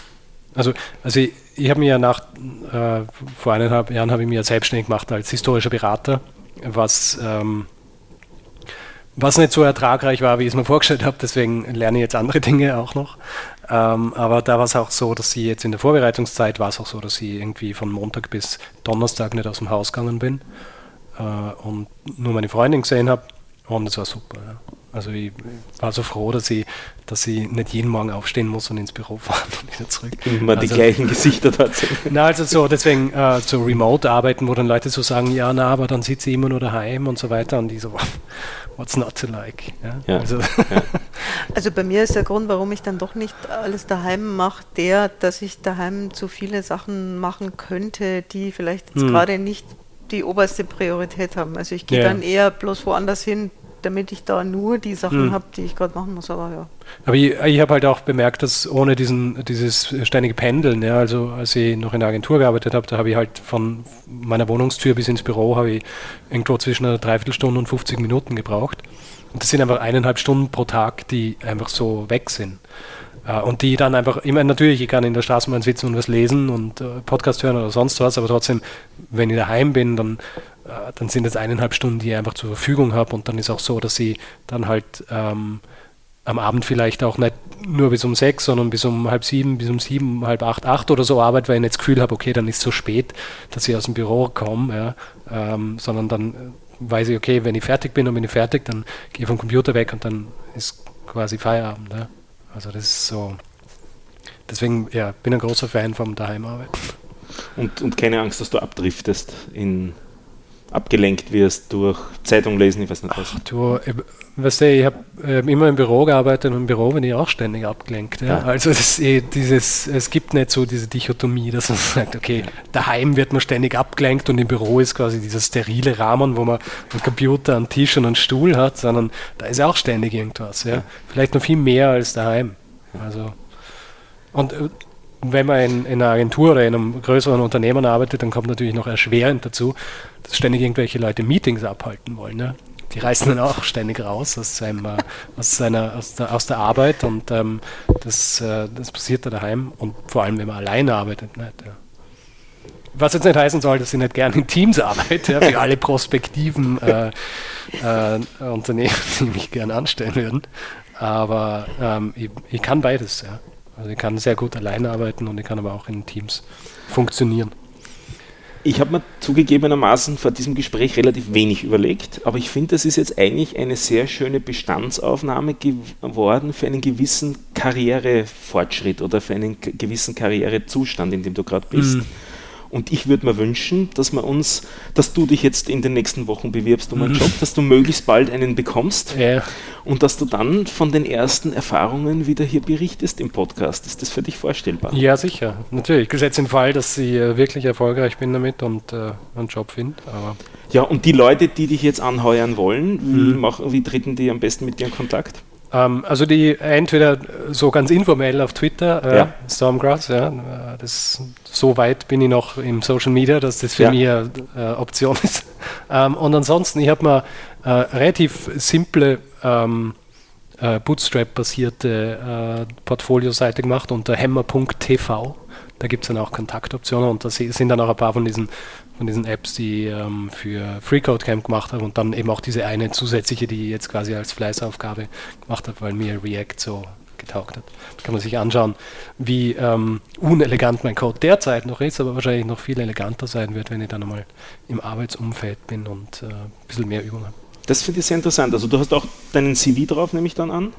also, also ich, ich habe mir ja nach, äh, vor eineinhalb Jahren habe ich mir selbstständig gemacht als historischer Berater, was, ähm, was nicht so ertragreich war, wie ich es mir vorgestellt habe, deswegen lerne ich jetzt andere Dinge auch noch. Ähm, aber da war es auch so, dass ich jetzt in der Vorbereitungszeit war es auch so, dass ich irgendwie von Montag bis Donnerstag nicht aus dem Haus gegangen bin äh, und nur meine Freundin gesehen habe und das war super. Ja. Also ich war so froh, dass ich, dass ich nicht jeden Morgen aufstehen muss und ins Büro fahren und wieder zurück. Immer also, die gleichen Gesichter sind. Na, also so, deswegen äh, so Remote-Arbeiten, wo dann Leute so sagen, ja, na, aber dann sitze ich immer nur daheim und so weiter und die so, what's not to like? Ja, ja, also. Ja. also bei mir ist der Grund, warum ich dann doch nicht alles daheim mache, der, dass ich daheim zu viele Sachen machen könnte, die vielleicht jetzt hm. gerade nicht die oberste Priorität haben. Also ich gehe ja. dann eher bloß woanders hin, damit ich da nur die Sachen mhm. habe, die ich gerade machen muss. Aber ja. Aber ich, ich habe halt auch bemerkt, dass ohne diesen, dieses ständige Pendeln, ja, also als ich noch in der Agentur gearbeitet habe, da habe ich halt von meiner Wohnungstür bis ins Büro habe ich irgendwo zwischen einer Dreiviertelstunde und 50 Minuten gebraucht. Und das sind einfach eineinhalb Stunden pro Tag, die einfach so weg sind. Äh, und die dann einfach, ich meine, natürlich, ich kann in der Straßenbahn sitzen und was lesen und äh, Podcast hören oder sonst was, aber trotzdem, wenn ich daheim bin, dann, äh, dann sind es eineinhalb Stunden, die ich einfach zur Verfügung habe und dann ist auch so, dass ich dann halt ähm, am Abend vielleicht auch nicht nur bis um sechs, sondern bis um halb sieben, bis um sieben, halb acht, acht oder so arbeite, weil ich nicht das Gefühl habe, okay, dann ist es so spät, dass ich aus dem Büro komme, ja, ähm, sondern dann weiß ich, okay, wenn ich fertig bin, dann bin ich fertig, dann gehe ich vom Computer weg und dann ist quasi Feierabend. Ja. Also das ist so. Deswegen, ja, bin ein großer Fan vom Daheimarbeiten. Und, und keine Angst, dass du abdriftest in abgelenkt wirst durch Zeitung lesen, ich weiß nicht was. Ach, du, weißt du, ich habe äh, immer im Büro gearbeitet und im Büro bin ich auch ständig abgelenkt. Ja? Ja. Also das, eh, dieses, es gibt nicht so diese Dichotomie, dass man sagt, okay, daheim wird man ständig abgelenkt und im Büro ist quasi dieser sterile Rahmen, wo man einen Computer, einen Tisch und einen Stuhl hat, sondern da ist auch ständig irgendwas. Ja? Vielleicht noch viel mehr als daheim. Also, und äh, wenn man in, in, einer Agentur oder in einem größeren Unternehmen arbeitet, dann kommt natürlich noch erschwerend dazu, dass ständig irgendwelche Leute Meetings abhalten wollen. Ne? Die reißen dann auch ständig raus aus, seinem, äh, aus, seiner, aus, der, aus der Arbeit und ähm, das, äh, das passiert da daheim und vor allem, wenn man alleine arbeitet. Nicht, ja. Was jetzt nicht heißen soll, dass ich nicht gerne in Teams arbeite, ja, für alle prospektiven äh, äh, Unternehmen, die mich gerne anstellen würden. Aber ähm, ich, ich, kann beides. Ja. Also ich kann sehr gut alleine arbeiten und ich kann aber auch in Teams funktionieren. Ich habe mir zugegebenermaßen vor diesem Gespräch relativ wenig überlegt, aber ich finde, das ist jetzt eigentlich eine sehr schöne Bestandsaufnahme geworden für einen gewissen Karrierefortschritt oder für einen gewissen Karrierezustand, in dem du gerade bist. Mhm. Und ich würde mir wünschen, dass wir uns, dass du dich jetzt in den nächsten Wochen bewirbst um einen mhm. Job, dass du möglichst bald einen bekommst ja. und dass du dann von den ersten Erfahrungen wieder hier berichtest im Podcast. Ist das für dich vorstellbar? Ja, sicher. Natürlich. Gesetzt den Fall, dass ich äh, wirklich erfolgreich bin damit und äh, einen Job finde. Ja, und die Leute, die dich jetzt anheuern wollen, wie, mhm. machen, wie treten die am besten mit dir in Kontakt? Ähm, also die entweder so ganz informell auf Twitter, äh, ja. Stormgrass, ja, das, so weit bin ich noch im Social Media, dass das für ja. mich eine äh, Option ist. Ähm, und ansonsten, ich habe mir äh, relativ simple ähm, äh, Bootstrap-basierte äh, Portfolio-Seite gemacht unter hammer.tv. Da gibt es dann auch Kontaktoptionen und da sind dann auch ein paar von diesen von diesen Apps, die ähm, für FreeCodeCamp gemacht habe und dann eben auch diese eine zusätzliche, die ich jetzt quasi als Fleißaufgabe gemacht habe, weil mir React so getaugt hat. Da kann man sich anschauen, wie ähm, unelegant mein Code derzeit noch ist, aber wahrscheinlich noch viel eleganter sein wird, wenn ich dann einmal im Arbeitsumfeld bin und äh, ein bisschen mehr Übung habe. Das finde ich sehr interessant. Also du hast auch deinen CV drauf, nehme ich dann an?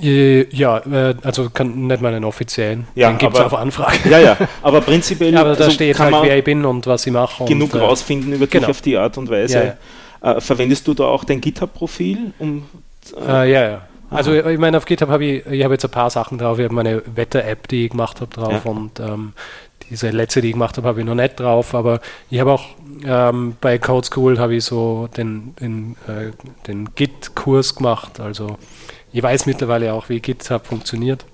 Äh, ja, äh, also kann, nicht mal einen offiziellen. Ja, Den gibt es auf Anfrage. Ja, ja, aber prinzipiell. Ja, aber da also steht halt, wer ich bin und was ich mache. Genug und, äh, rausfinden über genau. dich auf die Art und Weise. Ja, ja. verwendest du da auch dein GitHub-Profil? Um, äh, ja, ja. Also ich meine, auf GitHub habe ich, ich habe jetzt ein paar Sachen drauf. Ich habe meine Wetter-App, die ich gemacht habe, drauf und ähm, diese letzte, die ich gemacht habe, habe ich noch nicht drauf, aber ich habe auch ähm, bei Code School habe ich so den, den, äh, den Git-Kurs gemacht, also ich weiß mittlerweile auch, wie GitHub funktioniert.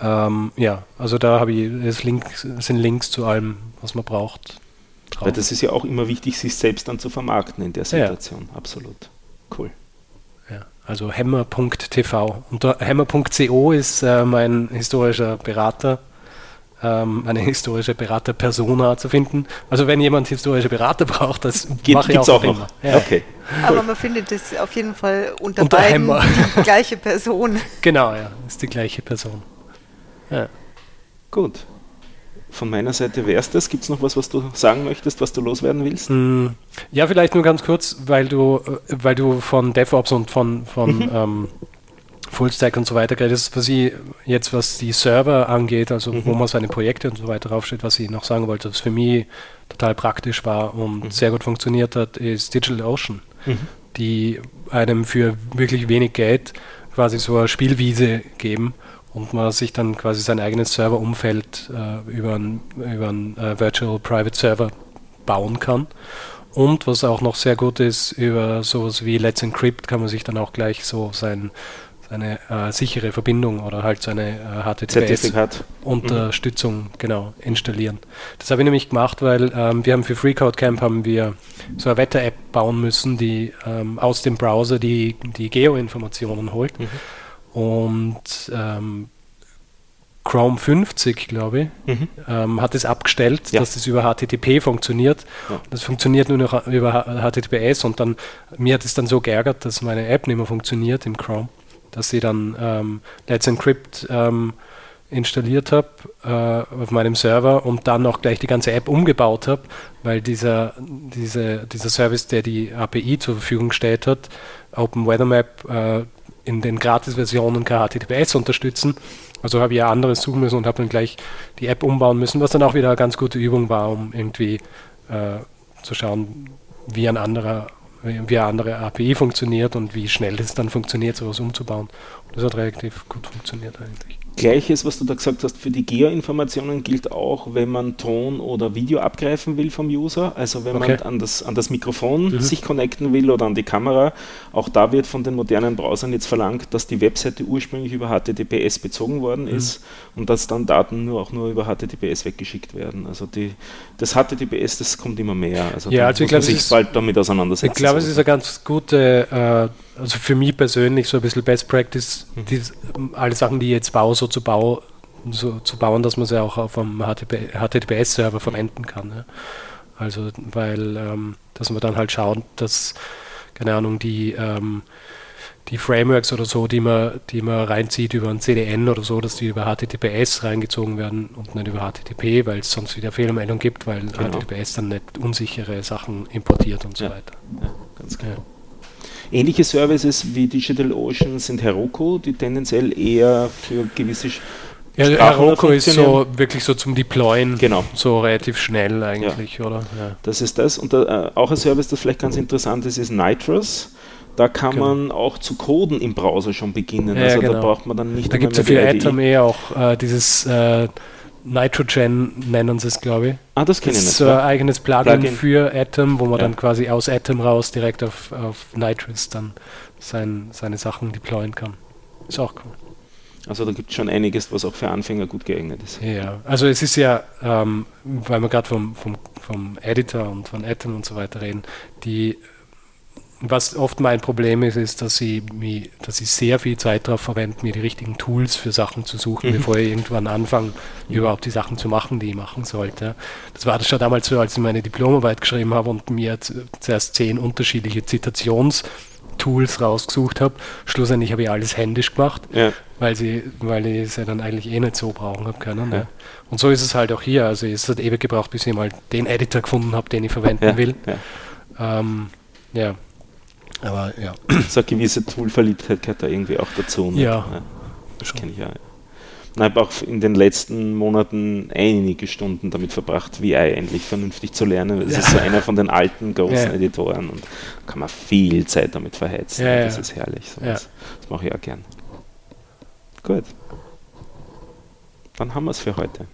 Ähm, ja, also da habe ich es Link, sind Links zu allem, was man braucht. Weil das ist ja auch immer wichtig, sich selbst dann zu vermarkten in der Situation. Ja. Absolut. Cool. Ja, also hammer.tv. Und hammer.co ist äh, mein historischer Berater ähm, eine historische Berater-Persona zu finden. Also wenn jemand historische Berater braucht, das Geht, mache ich auch, auch noch. Ja. Okay. Aber man findet es auf jeden Fall unter, unter beiden Hammer. die gleiche Person. Genau, ja, ist die gleiche Person. Ja. Gut. Von meiner Seite wäre es das. Gibt es noch was, was du sagen möchtest, was du loswerden willst? Mm, ja, vielleicht nur ganz kurz, weil du, äh, weil du von DevOps und von, von mhm. ähm, Fullstack und so weiter geredet. Das ist, was ich jetzt, was die Server angeht, also mhm. wo man seine Projekte und so weiter draufsteht, was ich noch sagen wollte, was für mich total praktisch war und mhm. sehr gut funktioniert hat, ist DigitalOcean, mhm. die einem für wirklich wenig Geld quasi so eine Spielwiese geben und man sich dann quasi sein eigenes Serverumfeld äh, über einen über ein, äh, Virtual Private Server bauen kann. Und was auch noch sehr gut ist, über sowas wie Let's Encrypt kann man sich dann auch gleich so sein eine äh, sichere Verbindung oder halt so eine äh, HTTPS-Unterstützung mhm. genau installieren. Das habe ich nämlich gemacht, weil ähm, wir haben für FreeCode Camp haben wir so eine Wetter-App bauen müssen, die ähm, aus dem Browser die, die Geo-Informationen holt. Mhm. Und ähm, Chrome 50, glaube ich, mhm. ähm, hat es abgestellt, ja. dass das über HTTP funktioniert. Ja. Das funktioniert nur noch über HTTPS und dann mir hat es dann so geärgert, dass meine App nicht mehr funktioniert im Chrome, dass sie dann ähm, Let's Encrypt ähm, installiert habe äh, auf meinem Server und dann auch gleich die ganze App umgebaut habe, weil dieser, diese, dieser Service, der die API zur Verfügung gestellt hat, Open Weather Map äh, in den Gratis-Versionen HTTPS unterstützen. Also habe ich ja anderes suchen müssen und habe dann gleich die App umbauen müssen, was dann auch wieder eine ganz gute Übung war, um irgendwie äh, zu schauen, wie ein anderer wie eine andere API funktioniert und wie schnell das dann funktioniert, sowas umzubauen. Und das hat relativ gut funktioniert eigentlich. Gleiches, was du da gesagt hast, für die Geoinformationen gilt auch, wenn man Ton oder Video abgreifen will vom User. Also wenn okay. man an das, an das Mikrofon mhm. sich connecten will oder an die Kamera. Auch da wird von den modernen Browsern jetzt verlangt, dass die Webseite ursprünglich über HTTPS bezogen worden mhm. ist und dass dann Daten nur auch nur über HTTPS weggeschickt werden. Also die, das HTTPS, das kommt immer mehr. Also ja, also ich glaube, sich bald damit auseinandersetzen. Ich glaube, es ist eine ganz gute äh, also für mich persönlich so ein bisschen Best Practice, mhm. die, alle Sachen, die ich jetzt baue, so zu, bau, so zu bauen, dass man sie auch auf einem HTTPS-Server verwenden kann. Ja. Also, weil, ähm, dass man dann halt schaut, dass, keine Ahnung, die, ähm, die Frameworks oder so, die man, die man reinzieht über ein CDN oder so, dass die über HTTPS reingezogen werden und nicht über HTTP, weil es sonst wieder Fehlermeldungen gibt, weil genau. HTTPS dann nicht unsichere Sachen importiert und so ja. weiter. Ja, ganz genau. Ja. Ähnliche Services wie DigitalOcean sind Heroku, die tendenziell eher für gewisse ja, Heroku ist so wirklich so zum Deployen, genau. so relativ schnell eigentlich, ja. oder? Ja. Das ist das. Und da, äh, auch ein Service, das vielleicht ganz interessant ist, ist Nitrous. Da kann genau. man auch zu coden im Browser schon beginnen. Ja, also genau. da braucht man dann nicht. Da gibt es ja für Atom eh auch äh, dieses äh, Nitrogen nennen sie es, glaube ich. Ah, das kenne ich nicht. so ein eigenes Plugin, Plugin, für Atom, wo man dann quasi aus Atom raus direkt auf, auf Nitrous dann sein, seine Sachen deployen kann. Ist auch cool. Also da gibt es schon einiges, was auch für Anfänger gut geeignet ist. Ja, also es ist ja, ähm, weil wir gerade vom, vom, vom Editor und von Atom und so weiter reden, die was oft mein Problem ist, ist, dass ich, mich, dass ich sehr viel Zeit darauf verwende, mir die richtigen Tools für Sachen zu suchen, mhm. bevor ich irgendwann anfange, mhm. überhaupt die Sachen zu machen, die ich machen sollte. Das war das schon damals so, als ich meine Diplomarbeit geschrieben habe und mir zuerst zehn unterschiedliche Zitationstools rausgesucht habe. Schlussendlich habe ich alles händisch gemacht, ja. weil, sie, weil ich es ja dann eigentlich eh nicht so brauchen habe können. Ja. Ne? Und so ist es halt auch hier. Also es hat ewig gebraucht, bis ich mal den Editor gefunden habe, den ich verwenden ja. will. Ähm, ja. Aber ja. So eine gewisse Toolverliebtheit gehört da irgendwie auch dazu. Ne? Ja. ja. Das kenne ich ja. Ich habe auch in den letzten Monaten einige Stunden damit verbracht, VI endlich vernünftig zu lernen. Das ja. ist so einer von den alten großen ja. Editoren und kann man viel Zeit damit verheizen. Ja, das ist herrlich. Das mache ich auch gern. Gut. Dann haben wir es für heute.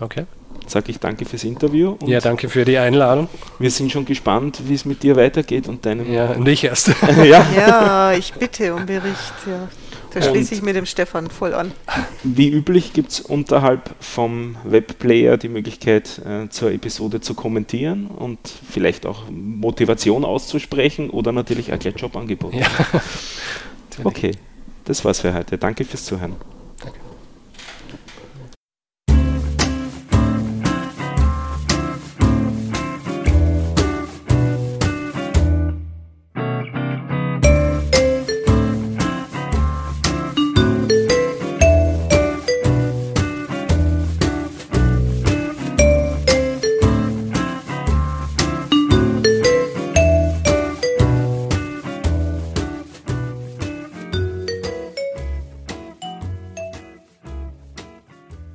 Okay sage ich danke fürs Interview. ja, danke für die Einladung. Wir sind schon gespannt, wie es mit dir weitergeht und deinem. Ja, und ich erst. ja. ja, ich bitte um Bericht. Ja. Da schließe ich mit dem Stefan voll an. Wie üblich gibt es unterhalb vom Webplayer die Möglichkeit, äh, zur Episode zu kommentieren und vielleicht auch Motivation auszusprechen oder natürlich auch gleich Jobangebote. Ja. okay, das war's für heute. Danke fürs Zuhören.